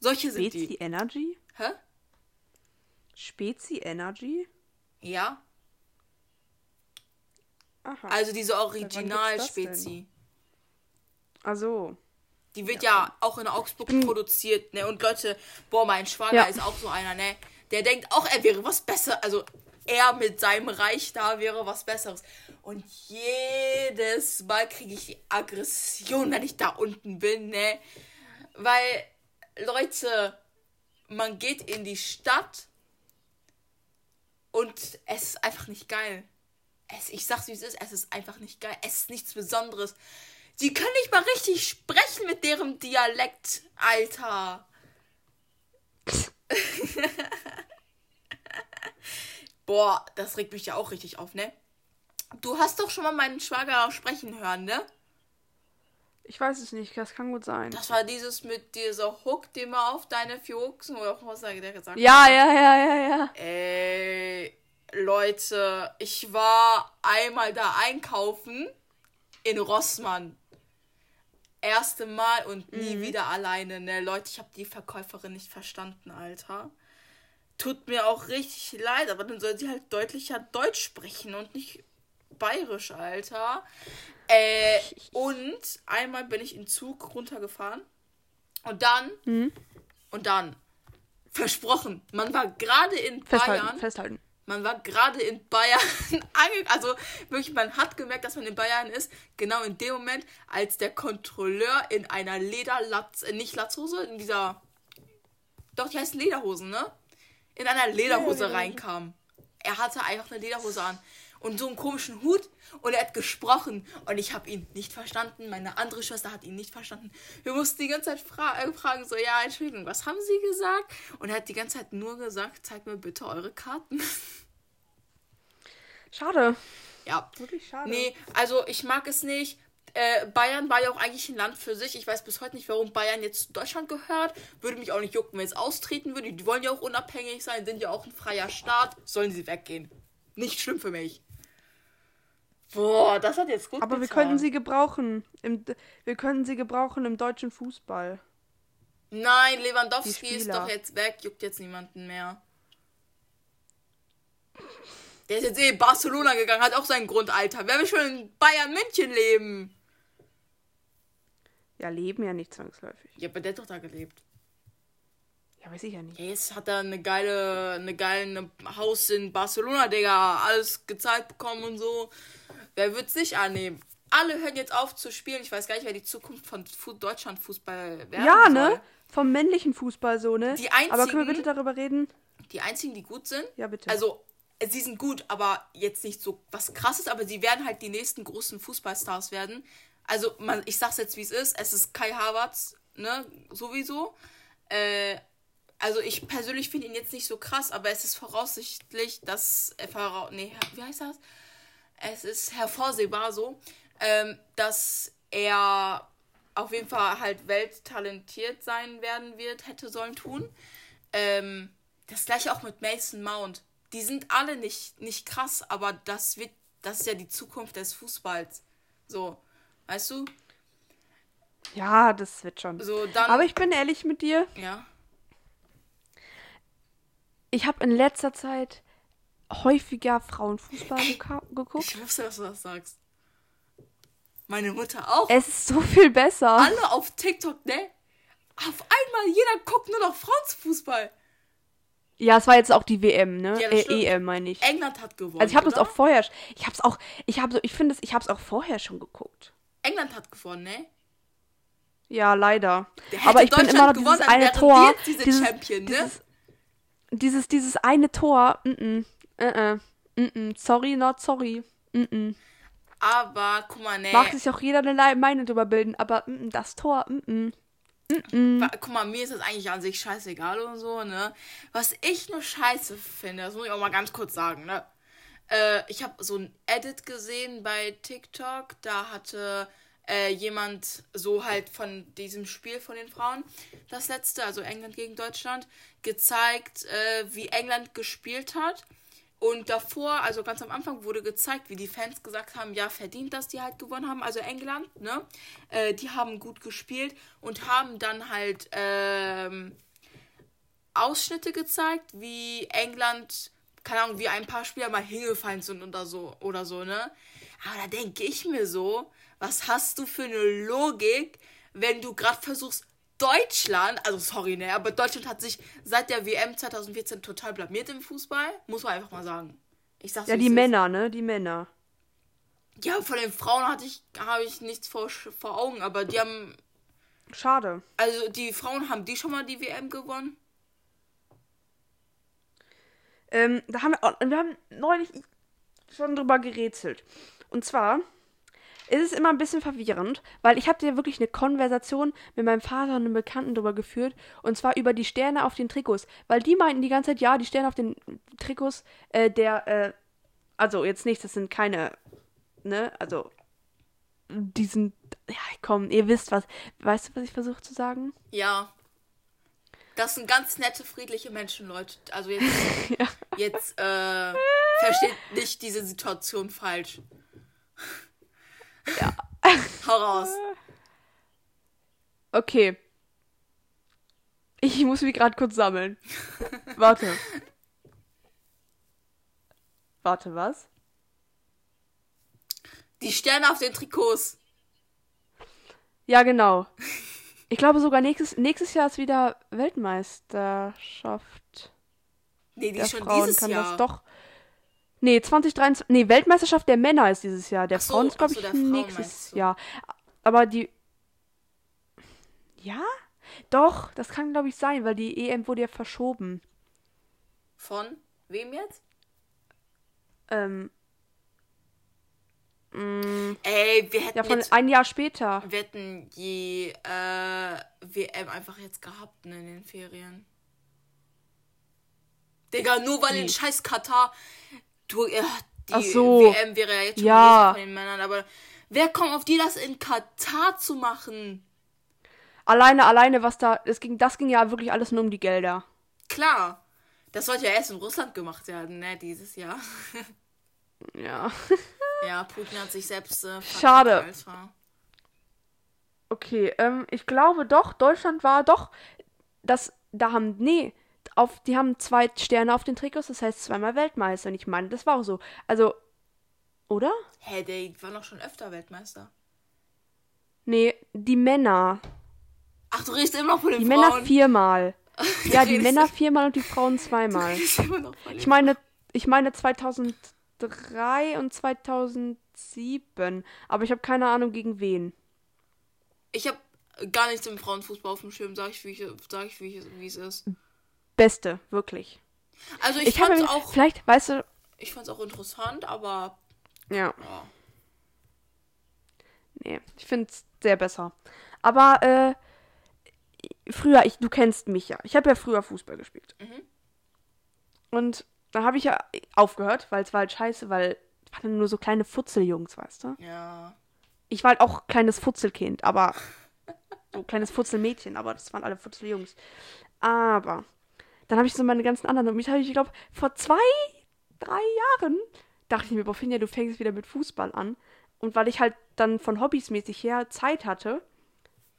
Speaker 1: Solche sind
Speaker 2: Spezi
Speaker 1: die.
Speaker 2: Energy?
Speaker 1: Hä?
Speaker 2: Spezi Energy?
Speaker 1: Ja.
Speaker 2: Aha.
Speaker 1: Also diese
Speaker 2: gibt's das
Speaker 1: Original-Spezi. Die wird ja, auch in Augsburg produziert, ne? Und Leute, boah, mein Schwager
Speaker 2: Ja.
Speaker 1: ist auch so einer, ne? Der denkt auch, er wäre was besser. Also er mit seinem Reich da wäre was Besseres. Und jedes Mal kriege ich die Aggression, wenn ich da unten bin, ne? Weil, Leute, man geht in die Stadt und es ist einfach nicht geil. Es, ich sag's wie es ist, es ist einfach nicht geil. Es ist nichts Besonderes. Die können nicht mal richtig sprechen mit deren Dialekt, Alter. Boah, das regt mich ja auch richtig auf, ne? Du hast doch schon mal meinen Schwager sprechen hören, ne?
Speaker 2: Ich weiß es nicht, das kann gut sein.
Speaker 1: Das war dieses mit dieser Hook, den man auf deine vier Huxen oder auch was er der gesagt
Speaker 2: Ja,
Speaker 1: hat.
Speaker 2: ja, ja, ja, ja.
Speaker 1: Ey, Leute, ich war einmal da einkaufen in Rossmann. Erste Mal und nie wieder alleine, ne? Leute, ich habe die Verkäuferin nicht verstanden, Alter. Tut mir auch richtig leid, aber dann soll sie halt deutlicher Deutsch sprechen und nicht bayerisch, Alter. Äh, und einmal bin ich in Zug runtergefahren und dann und dann versprochen, man war gerade in
Speaker 2: Festhalten,
Speaker 1: Bayern.
Speaker 2: festhalten.
Speaker 1: Man war gerade in Bayern ange also wirklich, man hat gemerkt, dass man in Bayern ist, genau in dem Moment, als der Kontrolleur in einer Lederlatz, äh, nicht Latzhose, in dieser, doch, die heißt Lederhosen, ne? In einer Lederhose
Speaker 2: Lederhose.
Speaker 1: reinkam. Er hatte einfach eine Lederhose an und so einen komischen Hut und er hat gesprochen und ich habe ihn nicht verstanden. Meine andere Schwester hat ihn nicht verstanden. Wir mussten die ganze Zeit fra äh, fragen, so, ja, Entschuldigung, was haben Sie gesagt? Und er hat die ganze Zeit nur gesagt, zeigt mir bitte eure Karten.
Speaker 2: Schade.
Speaker 1: ja.
Speaker 2: Wirklich schade.
Speaker 1: Nee, also ich mag es nicht. Äh, Bayern war ja auch eigentlich ein Land für sich. Ich weiß bis heute nicht, warum Bayern jetzt zu Deutschland gehört. Würde mich auch nicht jucken, wenn es austreten würde. Die wollen ja auch unabhängig sein, sind ja auch ein freier Staat. Sollen sie weggehen. Nicht schlimm für mich. Boah, das hat jetzt gut
Speaker 2: Aber wir könnten sie gebrauchen. Im, wir können sie gebrauchen im deutschen Fußball.
Speaker 1: Nein, Lewandowski ist doch jetzt weg. Juckt jetzt niemanden mehr. Der ist jetzt eh in Barcelona gegangen, hat auch seinen Grund, Alter. Wer will schon in Bayern München leben?
Speaker 2: Ja, leben ja nicht zwangsläufig.
Speaker 1: Ja, aber der hat doch da gelebt.
Speaker 2: Ja, weiß ich ja nicht.
Speaker 1: Jetzt hat er eine geile, eine geile Haus in Barcelona, Digga. Alles gezahlt bekommen und so. Wer wird's nicht annehmen? Alle hören jetzt auf zu spielen. Ich weiß gar nicht, wer die Zukunft von Fu Deutschland Fußball werden
Speaker 2: Ja,
Speaker 1: soll.
Speaker 2: ne? Vom männlichen Fußball so, ne?
Speaker 1: Die
Speaker 2: Aber können wir
Speaker 1: einzigen-
Speaker 2: bitte darüber reden?
Speaker 1: Die einzigen, die gut sind.
Speaker 2: Ja, bitte.
Speaker 1: Also, sie sind gut, aber jetzt nicht so was krasses, aber sie werden halt die nächsten großen Fußballstars werden. Also, man, ich sag's jetzt, wie es ist. Es ist Kai Havertz, ne? Sowieso. Äh, also, ich persönlich finde ihn jetzt nicht so krass, aber es ist voraussichtlich, dass. Äh, nee, wie heißt das? Es ist hervorsehbar so, ähm, dass er auf jeden Fall halt welttalentiert sein werden wird, hätte sollen tun. Ähm, das gleiche auch mit Mason Mount. Die sind alle nicht, nicht krass, aber das wird, das ist ja die Zukunft des Fußballs. So, weißt du?
Speaker 2: Ja, das wird schon.
Speaker 1: So, dann,
Speaker 2: Aber ich bin ehrlich mit dir.
Speaker 1: ja.
Speaker 2: Ich habe in letzter Zeit häufiger Frauenfußball geguckt.
Speaker 1: Ich wusste, dass du das sagst. Meine Mutter auch.
Speaker 2: Es ist so viel besser.
Speaker 1: Alle auf TikTok, ne? Auf einmal, jeder guckt nur noch Frauenfußball.
Speaker 2: Ja, es war jetzt auch die WM, ne?
Speaker 1: Ja,
Speaker 2: äh. EM meine ich.
Speaker 1: England hat gewonnen.
Speaker 2: Also ich habe
Speaker 1: oder?
Speaker 2: auch vorher, ich habe es auch, ich habe so, ich finde es, ich habe es auch vorher schon geguckt.
Speaker 1: England hat gewonnen, ne?
Speaker 2: Ja, leider. Aber ich bin immer noch
Speaker 1: gewonnen,
Speaker 2: dieses eine Tor, dieses,
Speaker 1: Champion, ne?
Speaker 2: dieses, dieses, dieses eine Tor, mm -mm, äh, äh, mm -mm, sorry, not sorry, mm -mm.
Speaker 1: Aber, guck mal, ne?
Speaker 2: Mag sich auch jeder eine Meinung drüber bilden, aber mm -mm, das Tor, mm -mm.
Speaker 1: Wa- Guck mal, mir ist das eigentlich an sich scheißegal und so, ne? Was ich nur scheiße finde, das muss ich auch mal ganz kurz sagen, ne? Äh, ich habe so ein Edit gesehen bei TikTok, da hatte äh, jemand so halt von diesem Spiel von den Frauen, das letzte, also England gegen Deutschland, gezeigt, äh, wie England gespielt hat. Und davor, also ganz am Anfang, wurde gezeigt, wie die Fans gesagt haben, ja, verdient, dass die halt gewonnen haben, also England, ne? Äh, die haben gut gespielt und haben dann halt ähm, Ausschnitte gezeigt, wie England, keine Ahnung, wie ein paar Spieler mal hingefallen sind oder so, oder so, ne? Aber da denke ich mir so, was hast du für eine Logik, wenn du gerade versuchst, Deutschland, also sorry, ne, aber Deutschland hat sich seit der WM 2014 total blamiert im Fußball, muss man einfach mal sagen. Ich sag's
Speaker 2: Ja, die
Speaker 1: es ist.
Speaker 2: Männer, ne, die Männer.
Speaker 1: Ja, von den Frauen hatte ich, habe ich nichts vor, vor Augen, aber die haben,
Speaker 2: Schade.
Speaker 1: also die Frauen haben die schon mal die WM gewonnen?
Speaker 2: Ähm, da haben wir, auch- wir haben neulich schon drüber gerätselt. Und zwar ist es immer ein bisschen verwirrend, weil ich habe dir wirklich eine Konversation mit meinem Vater und einem Bekannten drüber geführt. Und zwar über die Sterne auf den Trikots. Weil die meinten die ganze Zeit, ja, die Sterne auf den Trikots, äh, der, äh, also jetzt nicht, das sind keine, ne, also, die sind, ja, komm, ihr wisst was. Weißt du, was ich versuche zu sagen?
Speaker 1: Ja. Das sind ganz nette, friedliche Menschen, Leute. Also jetzt, jetzt äh, versteht nicht diese Situation falsch.
Speaker 2: Ja.
Speaker 1: Hau raus.
Speaker 2: Okay. Ich muss mich gerade kurz sammeln. Warte. Warte, was?
Speaker 1: Die Sterne auf den Trikots.
Speaker 2: Ja, genau. Ich glaube sogar nächstes, nächstes Jahr ist wieder Weltmeisterschaft
Speaker 1: Nee, die
Speaker 2: der
Speaker 1: ist schon
Speaker 2: Frauen.
Speaker 1: dieses
Speaker 2: Kann
Speaker 1: Jahr.
Speaker 2: das doch. Nee, 2023. Nee, Weltmeisterschaft der Männer ist dieses Jahr. Der
Speaker 1: so,
Speaker 2: Frauen ist, glaube
Speaker 1: so,
Speaker 2: ich, nächstes. Jahr. Aber die. Ja? Doch, das kann, glaube ich, sein, weil die EM wurde ja verschoben.
Speaker 1: Von wem jetzt?
Speaker 2: Ähm. mm,
Speaker 1: Ey, wir hätten
Speaker 2: Ja, von
Speaker 1: jetzt,
Speaker 2: ein Jahr später.
Speaker 1: wir hätten die äh, WM einfach jetzt gehabt ne, in den Ferien. Digga, nur weil in
Speaker 2: Wie?
Speaker 1: scheiß Katar du, äh, die
Speaker 2: Ach so.
Speaker 1: WM wäre ja jetzt schon
Speaker 2: Ja.
Speaker 1: von den Männern, aber wer kommt auf die, das in Katar zu machen?
Speaker 2: Alleine, alleine, was da. Es ging, das ging ja wirklich alles nur um die Gelder.
Speaker 1: Klar. Das sollte ja erst in Russland gemacht werden, ne, dieses Jahr.
Speaker 2: Ja.
Speaker 1: ja, Putin hat sich selbst äh,
Speaker 2: Schade. Okay, ähm, ich glaube doch, Deutschland war doch. Das. Da haben. Nee. Auf, die haben zwei Sterne auf den Trikots, das heißt zweimal Weltmeister. Und ich meine, das war auch so. Also. Oder?
Speaker 1: Hä, der war noch schon öfter Weltmeister.
Speaker 2: Nee, die Männer.
Speaker 1: Ach, du redest immer noch von den
Speaker 2: Die
Speaker 1: Frauen.
Speaker 2: Männer viermal. Ja, die Männer viermal und die Frauen zweimal. Ich meine, ich meine 2003 und 2007. Aber ich habe keine Ahnung gegen wen.
Speaker 1: Ich habe gar nichts im Frauenfußball auf dem Schirm, sag ich, wie, ich, sag ich, wie, ich, wie es ist.
Speaker 2: Beste, wirklich.
Speaker 1: Also ich,
Speaker 2: Ich, habe
Speaker 1: fand's auch,
Speaker 2: vielleicht, weißt du,
Speaker 1: ich fand's auch interessant, aber
Speaker 2: ja,
Speaker 1: ja.
Speaker 2: nee, ich finde es sehr besser. Aber äh, früher, ich, du kennst mich ja. Ich habe ja früher Fußball gespielt.
Speaker 1: Mhm.
Speaker 2: Und da habe ich ja aufgehört, weil es war halt scheiße, weil es waren nur so kleine Futzeljungs, weißt du?
Speaker 1: Ja.
Speaker 2: Ich war halt auch kleines Futzelkind, aber so ein kleines Futzelmädchen, aber das waren alle Futzeljungs. Aber dann habe ich so meine ganzen anderen Hobbys, habe ich, glaube vor zwei, drei Jahren dachte ich mir, boah, Finja, du fängst wieder mit Fußball an. Und weil ich halt dann von Hobbys mäßig her Zeit hatte,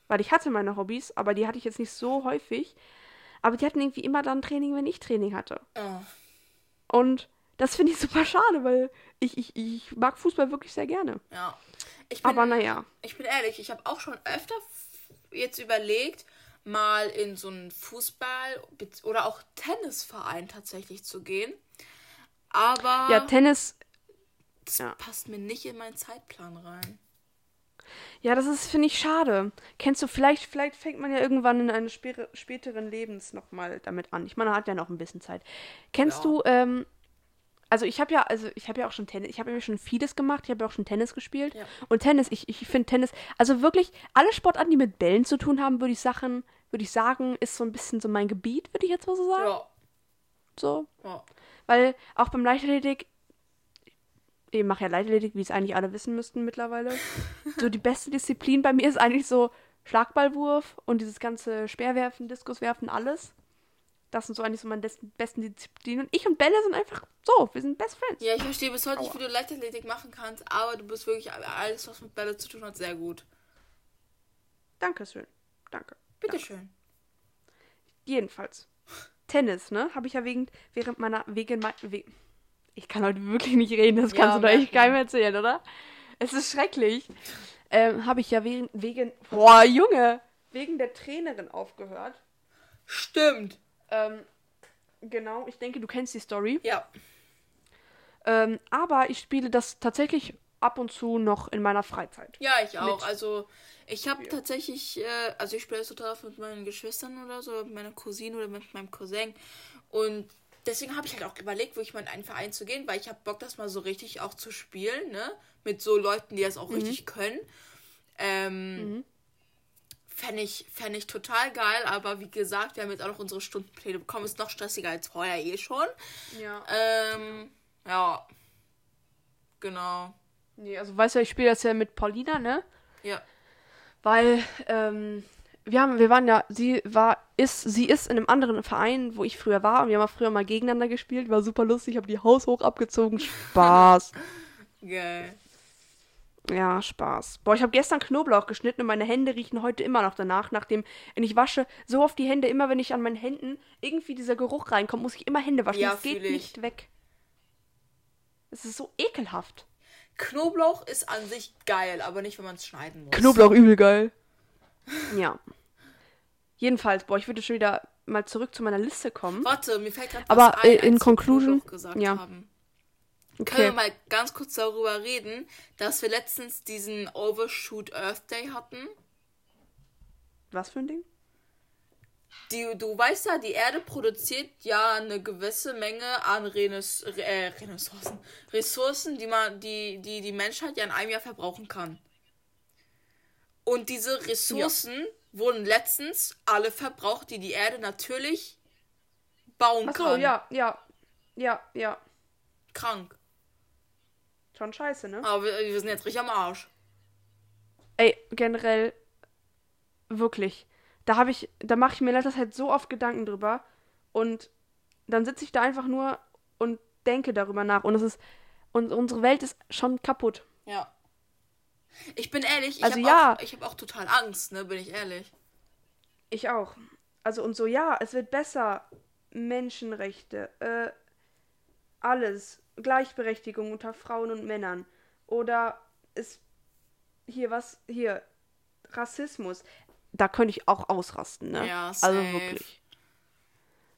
Speaker 2: weil ich hatte meine Hobbys, aber die hatte ich jetzt nicht so häufig, aber die hatten irgendwie immer dann Training, wenn ich Training hatte.
Speaker 1: Oh.
Speaker 2: Und das finde ich super schade, weil ich, ich, ich mag Fußball wirklich sehr gerne.
Speaker 1: Ja. Ich bin,
Speaker 2: Aber naja.
Speaker 1: ich bin ehrlich, ich habe auch schon öfter jetzt überlegt, mal in so einen Fußball- oder auch Tennisverein tatsächlich zu gehen. Aber
Speaker 2: Ja, Tennis,
Speaker 1: das
Speaker 2: ja.
Speaker 1: passt mir nicht in meinen Zeitplan rein.
Speaker 2: ja, das ist, finde ich, schade. Kennst du, vielleicht, vielleicht fängt man ja irgendwann in einem spä späteren Lebens nochmal damit an. Ich meine, man hat ja noch ein bisschen Zeit. Kennst
Speaker 1: Ja.
Speaker 2: du, ähm, also ich habe ja, also ich habe ja auch schon Tennis, ich habe ja schon vieles gemacht, ich habe ja auch schon Tennis gespielt.
Speaker 1: Ja.
Speaker 2: Und Tennis, ich, ich finde Tennis, also wirklich, alle Sportarten, die mit Bällen zu tun haben, würde ich Sachen, würde ich sagen, ist so ein bisschen so mein Gebiet, würde ich jetzt mal so sagen.
Speaker 1: Ja.
Speaker 2: So.
Speaker 1: ja.
Speaker 2: Weil auch beim Leichtathletik, ich mache ja Leichtathletik, wie es eigentlich alle wissen müssten mittlerweile. so die beste Disziplin bei mir ist eigentlich so Schlagballwurf und dieses ganze Speerwerfen, Diskuswerfen, alles. Das sind so eigentlich so meine besten Disziplinen. Und ich und Bälle sind einfach so, wir sind Best Friends.
Speaker 1: Ja, ich verstehe bis heute nicht,
Speaker 2: Aua.
Speaker 1: wie du Leichtathletik machen kannst, aber du bist wirklich alles, was mit Bälle zu tun hat, sehr gut.
Speaker 2: Dankeschön. Danke.
Speaker 1: Bitteschön.
Speaker 2: Jedenfalls. Tennis, ne? Habe ich ja wegen, während meiner, wegen, mei- we ich kann heute wirklich nicht reden, das
Speaker 1: Ja,
Speaker 2: kannst du doch echt keinem erzählen, oder? Es ist schrecklich. Ähm, habe ich ja wegen, wegen, boah, Junge, wegen der Trainerin aufgehört.
Speaker 1: Stimmt.
Speaker 2: Ähm, genau, ich denke, du kennst die Story.
Speaker 1: Ja.
Speaker 2: Ähm, aber ich spiele das tatsächlich ab und zu noch in meiner Freizeit.
Speaker 1: Ja, ich auch.
Speaker 2: Mit-
Speaker 1: Also, ich habe
Speaker 2: Ja.
Speaker 1: tatsächlich, äh, also ich spiele total oft mit meinen Geschwistern oder so, mit meiner Cousine oder mit meinem Cousin. Und deswegen habe ich halt auch überlegt, wirklich mal in einen Verein zu gehen, weil ich habe Bock, das mal so richtig auch zu spielen, ne? Mit so Leuten, die das auch richtig können. Ähm, Fände ich, fänd ich total geil, aber wie gesagt, wir haben jetzt auch noch unsere Stundenpläne bekommen. Ist noch stressiger als vorher eh schon.
Speaker 2: Ja.
Speaker 1: Ähm, ja. Genau.
Speaker 2: Nee, also weißt du, ich spiele das ja mit Paulina, ne?
Speaker 1: Ja.
Speaker 2: Weil, ähm, wir haben, wir waren ja, sie war, ist, sie ist in einem anderen Verein, wo ich früher war, und wir haben auch früher mal gegeneinander gespielt, war super lustig, habe die Haus hoch abgezogen, Spaß.
Speaker 1: Geil.
Speaker 2: ja, Spaß. Boah, ich habe gestern Knoblauch geschnitten und meine Hände riechen heute immer noch danach, nachdem, wenn ich wasche, so oft die Hände, immer wenn ich an meinen Händen irgendwie dieser Geruch reinkommt, muss ich immer Hände waschen,
Speaker 1: Ja,
Speaker 2: es geht
Speaker 1: ich.
Speaker 2: nicht weg. Es ist so ekelhaft.
Speaker 1: Knoblauch ist an sich geil, aber nicht, wenn man es schneiden muss.
Speaker 2: Knoblauch übel geil. Ja. Jedenfalls, boah, ich würde schon wieder mal zurück zu meiner Liste kommen.
Speaker 1: Warte, mir fällt gerade
Speaker 2: Aber,
Speaker 1: ein,
Speaker 2: äh, in Conclusion- ja.
Speaker 1: haben. Können wir
Speaker 2: Okay.
Speaker 1: mal ganz kurz darüber reden, dass wir letztens diesen Overshoot Earth Day hatten?
Speaker 2: Was für ein Ding?
Speaker 1: Die, du weißt ja, die Erde produziert ja eine gewisse Menge an Renes, äh, Ressourcen, Ressourcen, die man, die, die die Menschheit ja in einem Jahr verbrauchen kann. Und diese Ressourcen wurden letztens alle verbraucht, die die Erde natürlich bauen
Speaker 2: Achso,
Speaker 1: kann.
Speaker 2: ja, ja. Ja, ja.
Speaker 1: Krank.
Speaker 2: Schon scheiße, ne?
Speaker 1: Aber wir, wir sind jetzt richtig am Arsch.
Speaker 2: Ey, generell, wirklich. Da habe ich, da mache ich mir in letzter Zeit so oft Gedanken drüber. Und dann sitze ich da einfach nur und denke darüber nach. Und es ist, und unsere Welt ist schon kaputt.
Speaker 1: Ja. Ich bin ehrlich, ich
Speaker 2: Also
Speaker 1: habe
Speaker 2: ja.
Speaker 1: auch, ich hab auch total Angst, ne, bin ich ehrlich.
Speaker 2: Ich auch. Also und so, ja, es wird besser. Menschenrechte, äh, alles. Gleichberechtigung unter Frauen und Männern. Oder ist hier was, hier, Rassismus. Da könnte ich auch ausrasten, ne?
Speaker 1: Ja,
Speaker 2: Also
Speaker 1: safe.
Speaker 2: wirklich.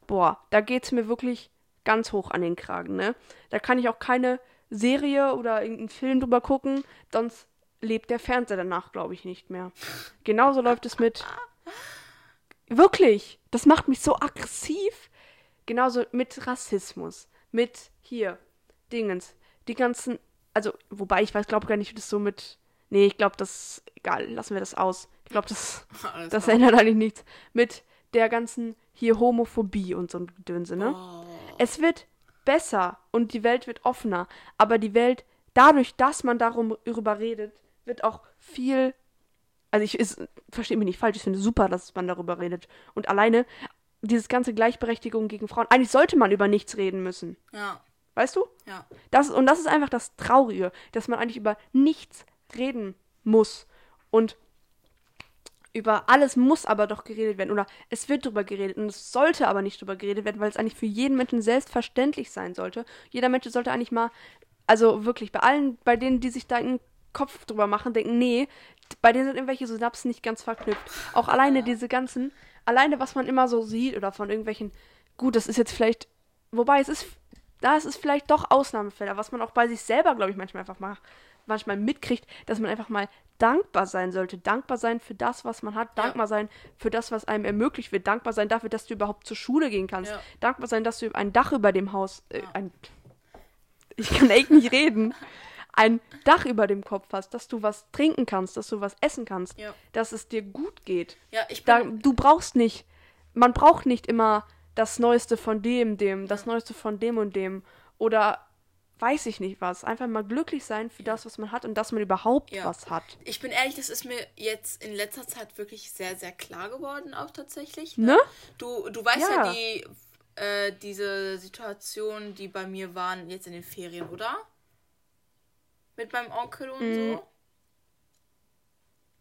Speaker 2: Boah, da geht's mir wirklich ganz hoch an den Kragen, ne? Da kann ich auch keine Serie oder irgendeinen Film drüber gucken, sonst lebt der Fernseher danach, glaube ich, nicht mehr. Genauso läuft es mit. Wirklich, das macht mich so aggressiv. Genauso mit Rassismus, mit hier, Dingens, die ganzen, also, wobei ich weiß, glaube gar nicht, wie das so mit, nee, ich glaube, das, egal, lassen wir das aus. Ich glaube, das,
Speaker 1: Alles
Speaker 2: das
Speaker 1: klar.
Speaker 2: ändert eigentlich nichts. Mit der ganzen hier Homophobie und so ein Gedönse, ne?
Speaker 1: Oh.
Speaker 2: Es wird besser und die Welt wird offener, aber die Welt, dadurch, dass man darum darüber redet, wird auch viel Also ich verstehe mich nicht falsch, ich finde super, dass man darüber redet. Und alleine dieses ganze Gleichberechtigung gegen Frauen, eigentlich sollte man über nichts reden müssen.
Speaker 1: Ja.
Speaker 2: Weißt du?
Speaker 1: Ja.
Speaker 2: Das, und das ist einfach das Traurige, dass man eigentlich über nichts reden muss. Und über alles muss aber doch geredet werden. Oder es wird darüber geredet und es sollte aber nicht darüber geredet werden, weil es eigentlich für jeden Menschen selbstverständlich sein sollte. Jeder Mensch sollte eigentlich mal, also wirklich bei allen, bei denen, die sich da einen Kopf drüber machen, denken, nee, bei denen sind irgendwelche Synapsen nicht ganz verknüpft. Auch alleine diese ganzen, alleine was man immer so sieht oder von irgendwelchen, gut, das ist jetzt vielleicht, wobei es ist, da ist es vielleicht doch Ausnahmefälle, was man auch bei sich selber, glaube ich, manchmal einfach mal manchmal mitkriegt, dass man einfach mal dankbar sein sollte. Dankbar sein für das, was man hat. Dankbar ja. sein für das, was einem ermöglicht wird. Dankbar sein dafür, dass du überhaupt zur Schule gehen kannst. Ja. Dankbar sein, dass du ein Dach über dem Haus. Äh, ein, ich kann echt nicht reden. Ein Dach über dem Kopf hast, dass du was trinken kannst, dass du was essen kannst,
Speaker 1: ja.
Speaker 2: dass es dir gut geht.
Speaker 1: Ja, ich
Speaker 2: bin da, du brauchst nicht, man braucht nicht immer das Neueste von dem, dem, das Neueste von dem und dem. Oder weiß ich nicht was. Einfach mal glücklich sein für das, was man hat und dass man überhaupt ja. was hat.
Speaker 1: Ich bin ehrlich, das ist mir jetzt in letzter Zeit wirklich sehr, sehr klar geworden, auch tatsächlich. Ne?
Speaker 2: ne?
Speaker 1: Du, du weißt ja, ja die, äh, diese Situationen, die bei mir waren jetzt in den Ferien, oder? Mit meinem Onkel und mhm. so.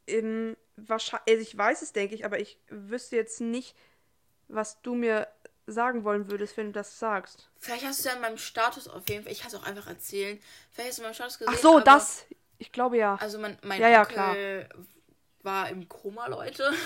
Speaker 2: In, wahrscheinlich, also ich weiß es, denke ich, aber ich wüsste jetzt nicht, was du mir sagen wollen würdest, wenn du das sagst.
Speaker 1: Vielleicht hast du ja in meinem Status auf jeden Fall, ich kann es auch einfach erzählen, vielleicht hast du in meinem Status gesehen.
Speaker 2: Ach so, das, ich glaube ja.
Speaker 1: Also mein, mein
Speaker 2: ja, ja, klar.
Speaker 1: war im Koma, Leute.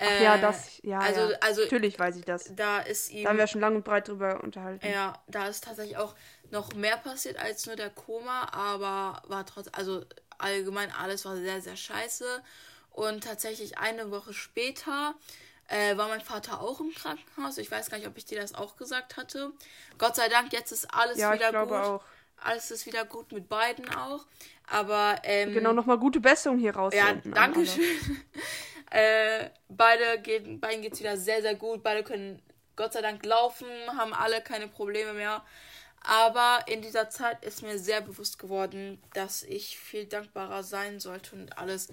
Speaker 2: Ach ja, das, ja,
Speaker 1: also,
Speaker 2: ja.
Speaker 1: also
Speaker 2: natürlich weiß ich das.
Speaker 1: Da ist ihm.
Speaker 2: Da haben wir schon lang und breit drüber unterhalten.
Speaker 1: Ja, da ist tatsächlich auch noch mehr passiert als nur der Koma, aber war trotzdem, also allgemein alles war sehr, sehr scheiße. Und tatsächlich eine Woche später äh, war mein Vater auch im Krankenhaus. Ich weiß gar nicht, ob ich dir das auch gesagt hatte. Gott sei Dank, jetzt ist alles ja, wieder ich glaube gut. Auch. Alles ist wieder gut mit beiden auch. Aber ähm,
Speaker 2: genau nochmal gute Besserung hier raus.
Speaker 1: Ja, danke schön. äh, beide geht, beiden geht's wieder sehr sehr gut. Beide können Gott sei Dank laufen, haben alle keine Probleme mehr. Aber in dieser Zeit ist mir sehr bewusst geworden, dass ich viel dankbarer sein sollte und alles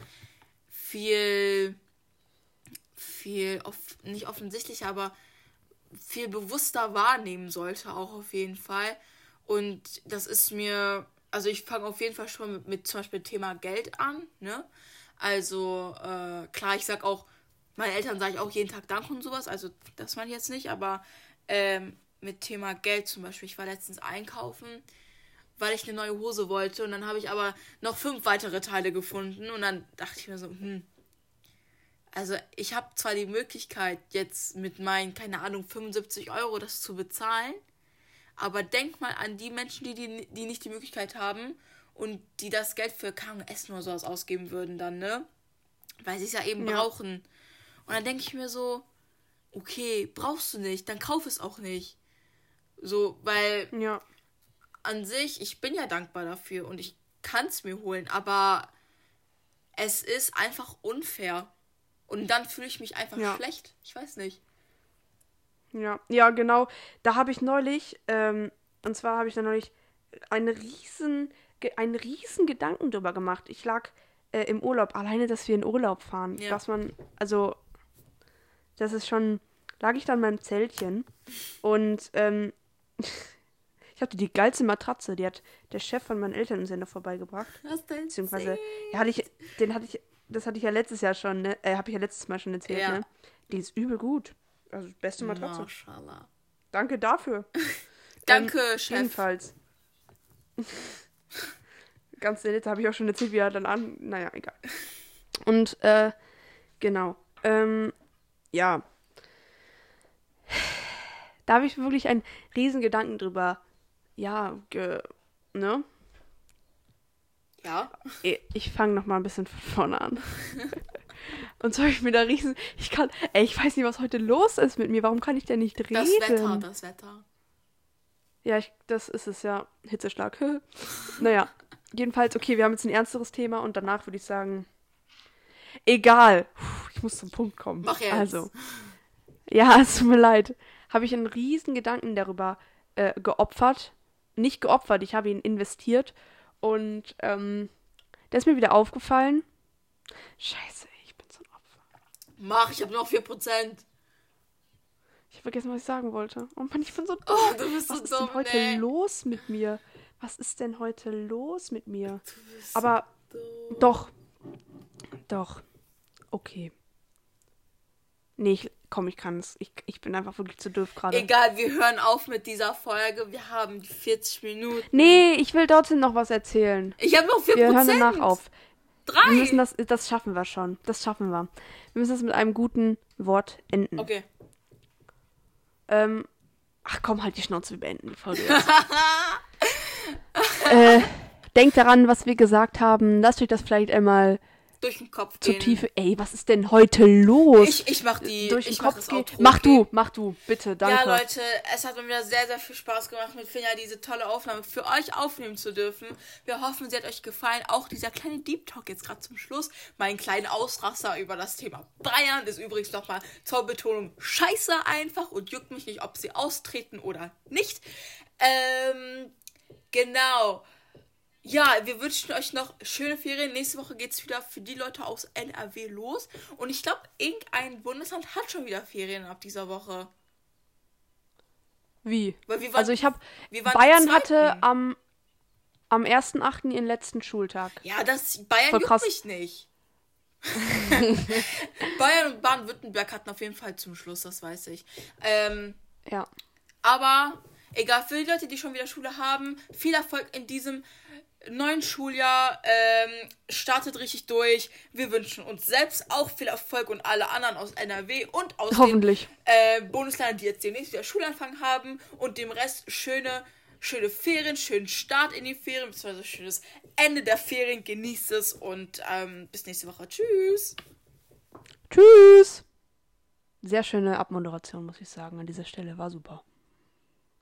Speaker 1: viel viel, off nicht offensichtlicher, aber viel bewusster wahrnehmen sollte, auch auf jeden Fall. Und das ist mir, also ich fange auf jeden Fall schon mit, mit zum Beispiel Thema Geld an, ne? Also, äh, klar, ich sag auch, meinen Eltern sage ich auch jeden Tag Dank und sowas, also das meine ich jetzt nicht, aber ähm, mit Thema Geld zum Beispiel, ich war letztens einkaufen, weil ich eine neue Hose wollte und dann habe ich aber noch fünf weitere Teile gefunden und dann dachte ich mir so, hm, also ich habe zwar die Möglichkeit, jetzt mit meinen, keine Ahnung, 75 Euro das zu bezahlen, aber denk mal an die Menschen, die, die, die nicht die Möglichkeit haben und die das Geld für kaum Essen oder sowas ausgeben würden dann, ne? Weil sie es ja eben ja. brauchen. Und dann denke ich mir so, okay, brauchst du nicht, dann kauf es auch nicht. So, weil
Speaker 2: ja.
Speaker 1: an sich, ich bin ja dankbar dafür und ich kann es mir holen, aber es ist einfach unfair. Und dann fühle ich mich einfach ja. schlecht. Ich weiß nicht.
Speaker 2: Ja, ja, genau. Da habe ich neulich, ähm, und zwar habe ich da neulich einen riesen, einen riesen Gedanken drüber gemacht. Ich lag äh, im Urlaub, alleine, dass wir in Urlaub fahren. Ja. Dass man, also, das ist schon, lag ich da in meinem Zeltchen und ähm, ich hatte die geilste Matratze, die hat der Chef von meinen Eltern im Sender vorbeigebracht.
Speaker 1: Was denn?
Speaker 2: Beziehungsweise, ja, hatte ich, den hatte ich das hatte ich ja letztes Jahr schon, ne? Äh, habe ich ja letztes Mal schon erzählt, ja. ne? Die ist übel gut. Also beste Matratze.
Speaker 1: Maschallah.
Speaker 2: Danke dafür.
Speaker 1: Danke, ähm, Chef.
Speaker 2: Jedenfalls. Ganz nett, habe ich auch schon erzählt, wie er dann an. Naja, egal. Und, äh, genau. Ähm, ja. Da habe ich wirklich einen riesen Gedanken drüber. Ja, ge, ne?
Speaker 1: Ja.
Speaker 2: Ich fange noch mal ein bisschen von vorne an. Und so habe ich mir da riesen. Ich kann. Ey, ich weiß nicht, was heute los ist mit mir. Warum kann ich denn nicht reden? Das
Speaker 1: Wetter, das Wetter.
Speaker 2: Ja, ich, das ist es ja. Hitzeschlag. naja. Jedenfalls, okay, wir haben jetzt ein ernsteres Thema und danach würde ich sagen. Egal. Ich muss zum Punkt kommen.
Speaker 1: Mach jetzt.
Speaker 2: Also. Ja, es tut mir leid. Habe ich einen riesen Gedanken darüber äh, geopfert. Nicht geopfert, ich habe ihn investiert und ähm, da ist mir wieder aufgefallen, Scheiße, ich bin so ein Opfer.
Speaker 1: Mach, ich habe noch 4%.
Speaker 2: Ich habe vergessen, was ich sagen wollte. Oh Mann, ich bin so dumm.
Speaker 1: Oh, du bist
Speaker 2: was
Speaker 1: so
Speaker 2: ist
Speaker 1: dumm,
Speaker 2: denn heute
Speaker 1: ey.
Speaker 2: los mit mir? Was ist denn heute los mit mir? Aber
Speaker 1: so
Speaker 2: doch. Doch. Okay. Nee, ich, komm, ich kann es. Ich, ich bin einfach wirklich zu doof gerade.
Speaker 1: Egal, wir hören auf mit dieser Folge. Wir haben die 40 Minuten.
Speaker 2: Nee, ich will trotzdem noch was erzählen.
Speaker 1: Ich habe noch 4%.
Speaker 2: Wir hören danach auf.
Speaker 1: Drei.
Speaker 2: Wir müssen das, das schaffen wir schon. Das schaffen wir. Wir müssen das mit einem guten Wort enden.
Speaker 1: Okay.
Speaker 2: Ähm, ach komm, halt die Schnauze, wir beenden die Folge jetzt. äh, denkt daran, was wir gesagt haben. Lasst euch das vielleicht einmal
Speaker 1: Durch den Kopf
Speaker 2: zur
Speaker 1: gehen.
Speaker 2: Tiefe. Ey, was ist denn heute los?
Speaker 1: Ich, ich mach die.
Speaker 2: Durch den
Speaker 1: ich mach
Speaker 2: Kopf gehen. Mach du, mach du, bitte, danke.
Speaker 1: Ja, Leute, es hat mir wieder sehr, sehr viel Spaß gemacht, mit Finja diese tolle Aufnahme für euch aufnehmen zu dürfen. Wir hoffen, sie hat euch gefallen. Auch dieser kleine Deep Talk jetzt gerade zum Schluss. Mein kleiner Ausraster über das Thema Bayern ist übrigens nochmal zur Betonung scheiße einfach und juckt mich nicht, ob sie austreten oder nicht. Ähm, genau. Ja, wir wünschen euch noch schöne Ferien. Nächste Woche geht es wieder für die Leute aus NRW los. Und ich glaube, irgendein Bundesland hat schon wieder Ferien ab dieser Woche.
Speaker 2: Wie?
Speaker 1: Waren-
Speaker 2: Also ich habe Bayern hatte am am 1.8. ihren letzten Schultag.
Speaker 1: Ja, das Bayern
Speaker 2: Voll
Speaker 1: juckt mich nicht. Bayern und Baden-Württemberg hatten auf jeden Fall zum Schluss, das weiß ich. Ähm,
Speaker 2: Ja.
Speaker 1: aber egal, für die Leute, die schon wieder Schule haben, viel Erfolg in diesem neuen Schuljahr. Ähm, startet richtig durch. Wir wünschen uns selbst auch viel Erfolg und alle anderen aus NRW und aus den
Speaker 2: Hoffentlich.
Speaker 1: äh, Bundesländern, die jetzt demnächst wieder Schulanfang haben und dem Rest schöne, schöne Ferien, schönen Start in die Ferien, beziehungsweise schönes Ende der Ferien. Genießt es und ähm, bis nächste Woche. Tschüss.
Speaker 2: Tschüss. Sehr schöne Abmoderation, muss ich sagen, an dieser Stelle. War super.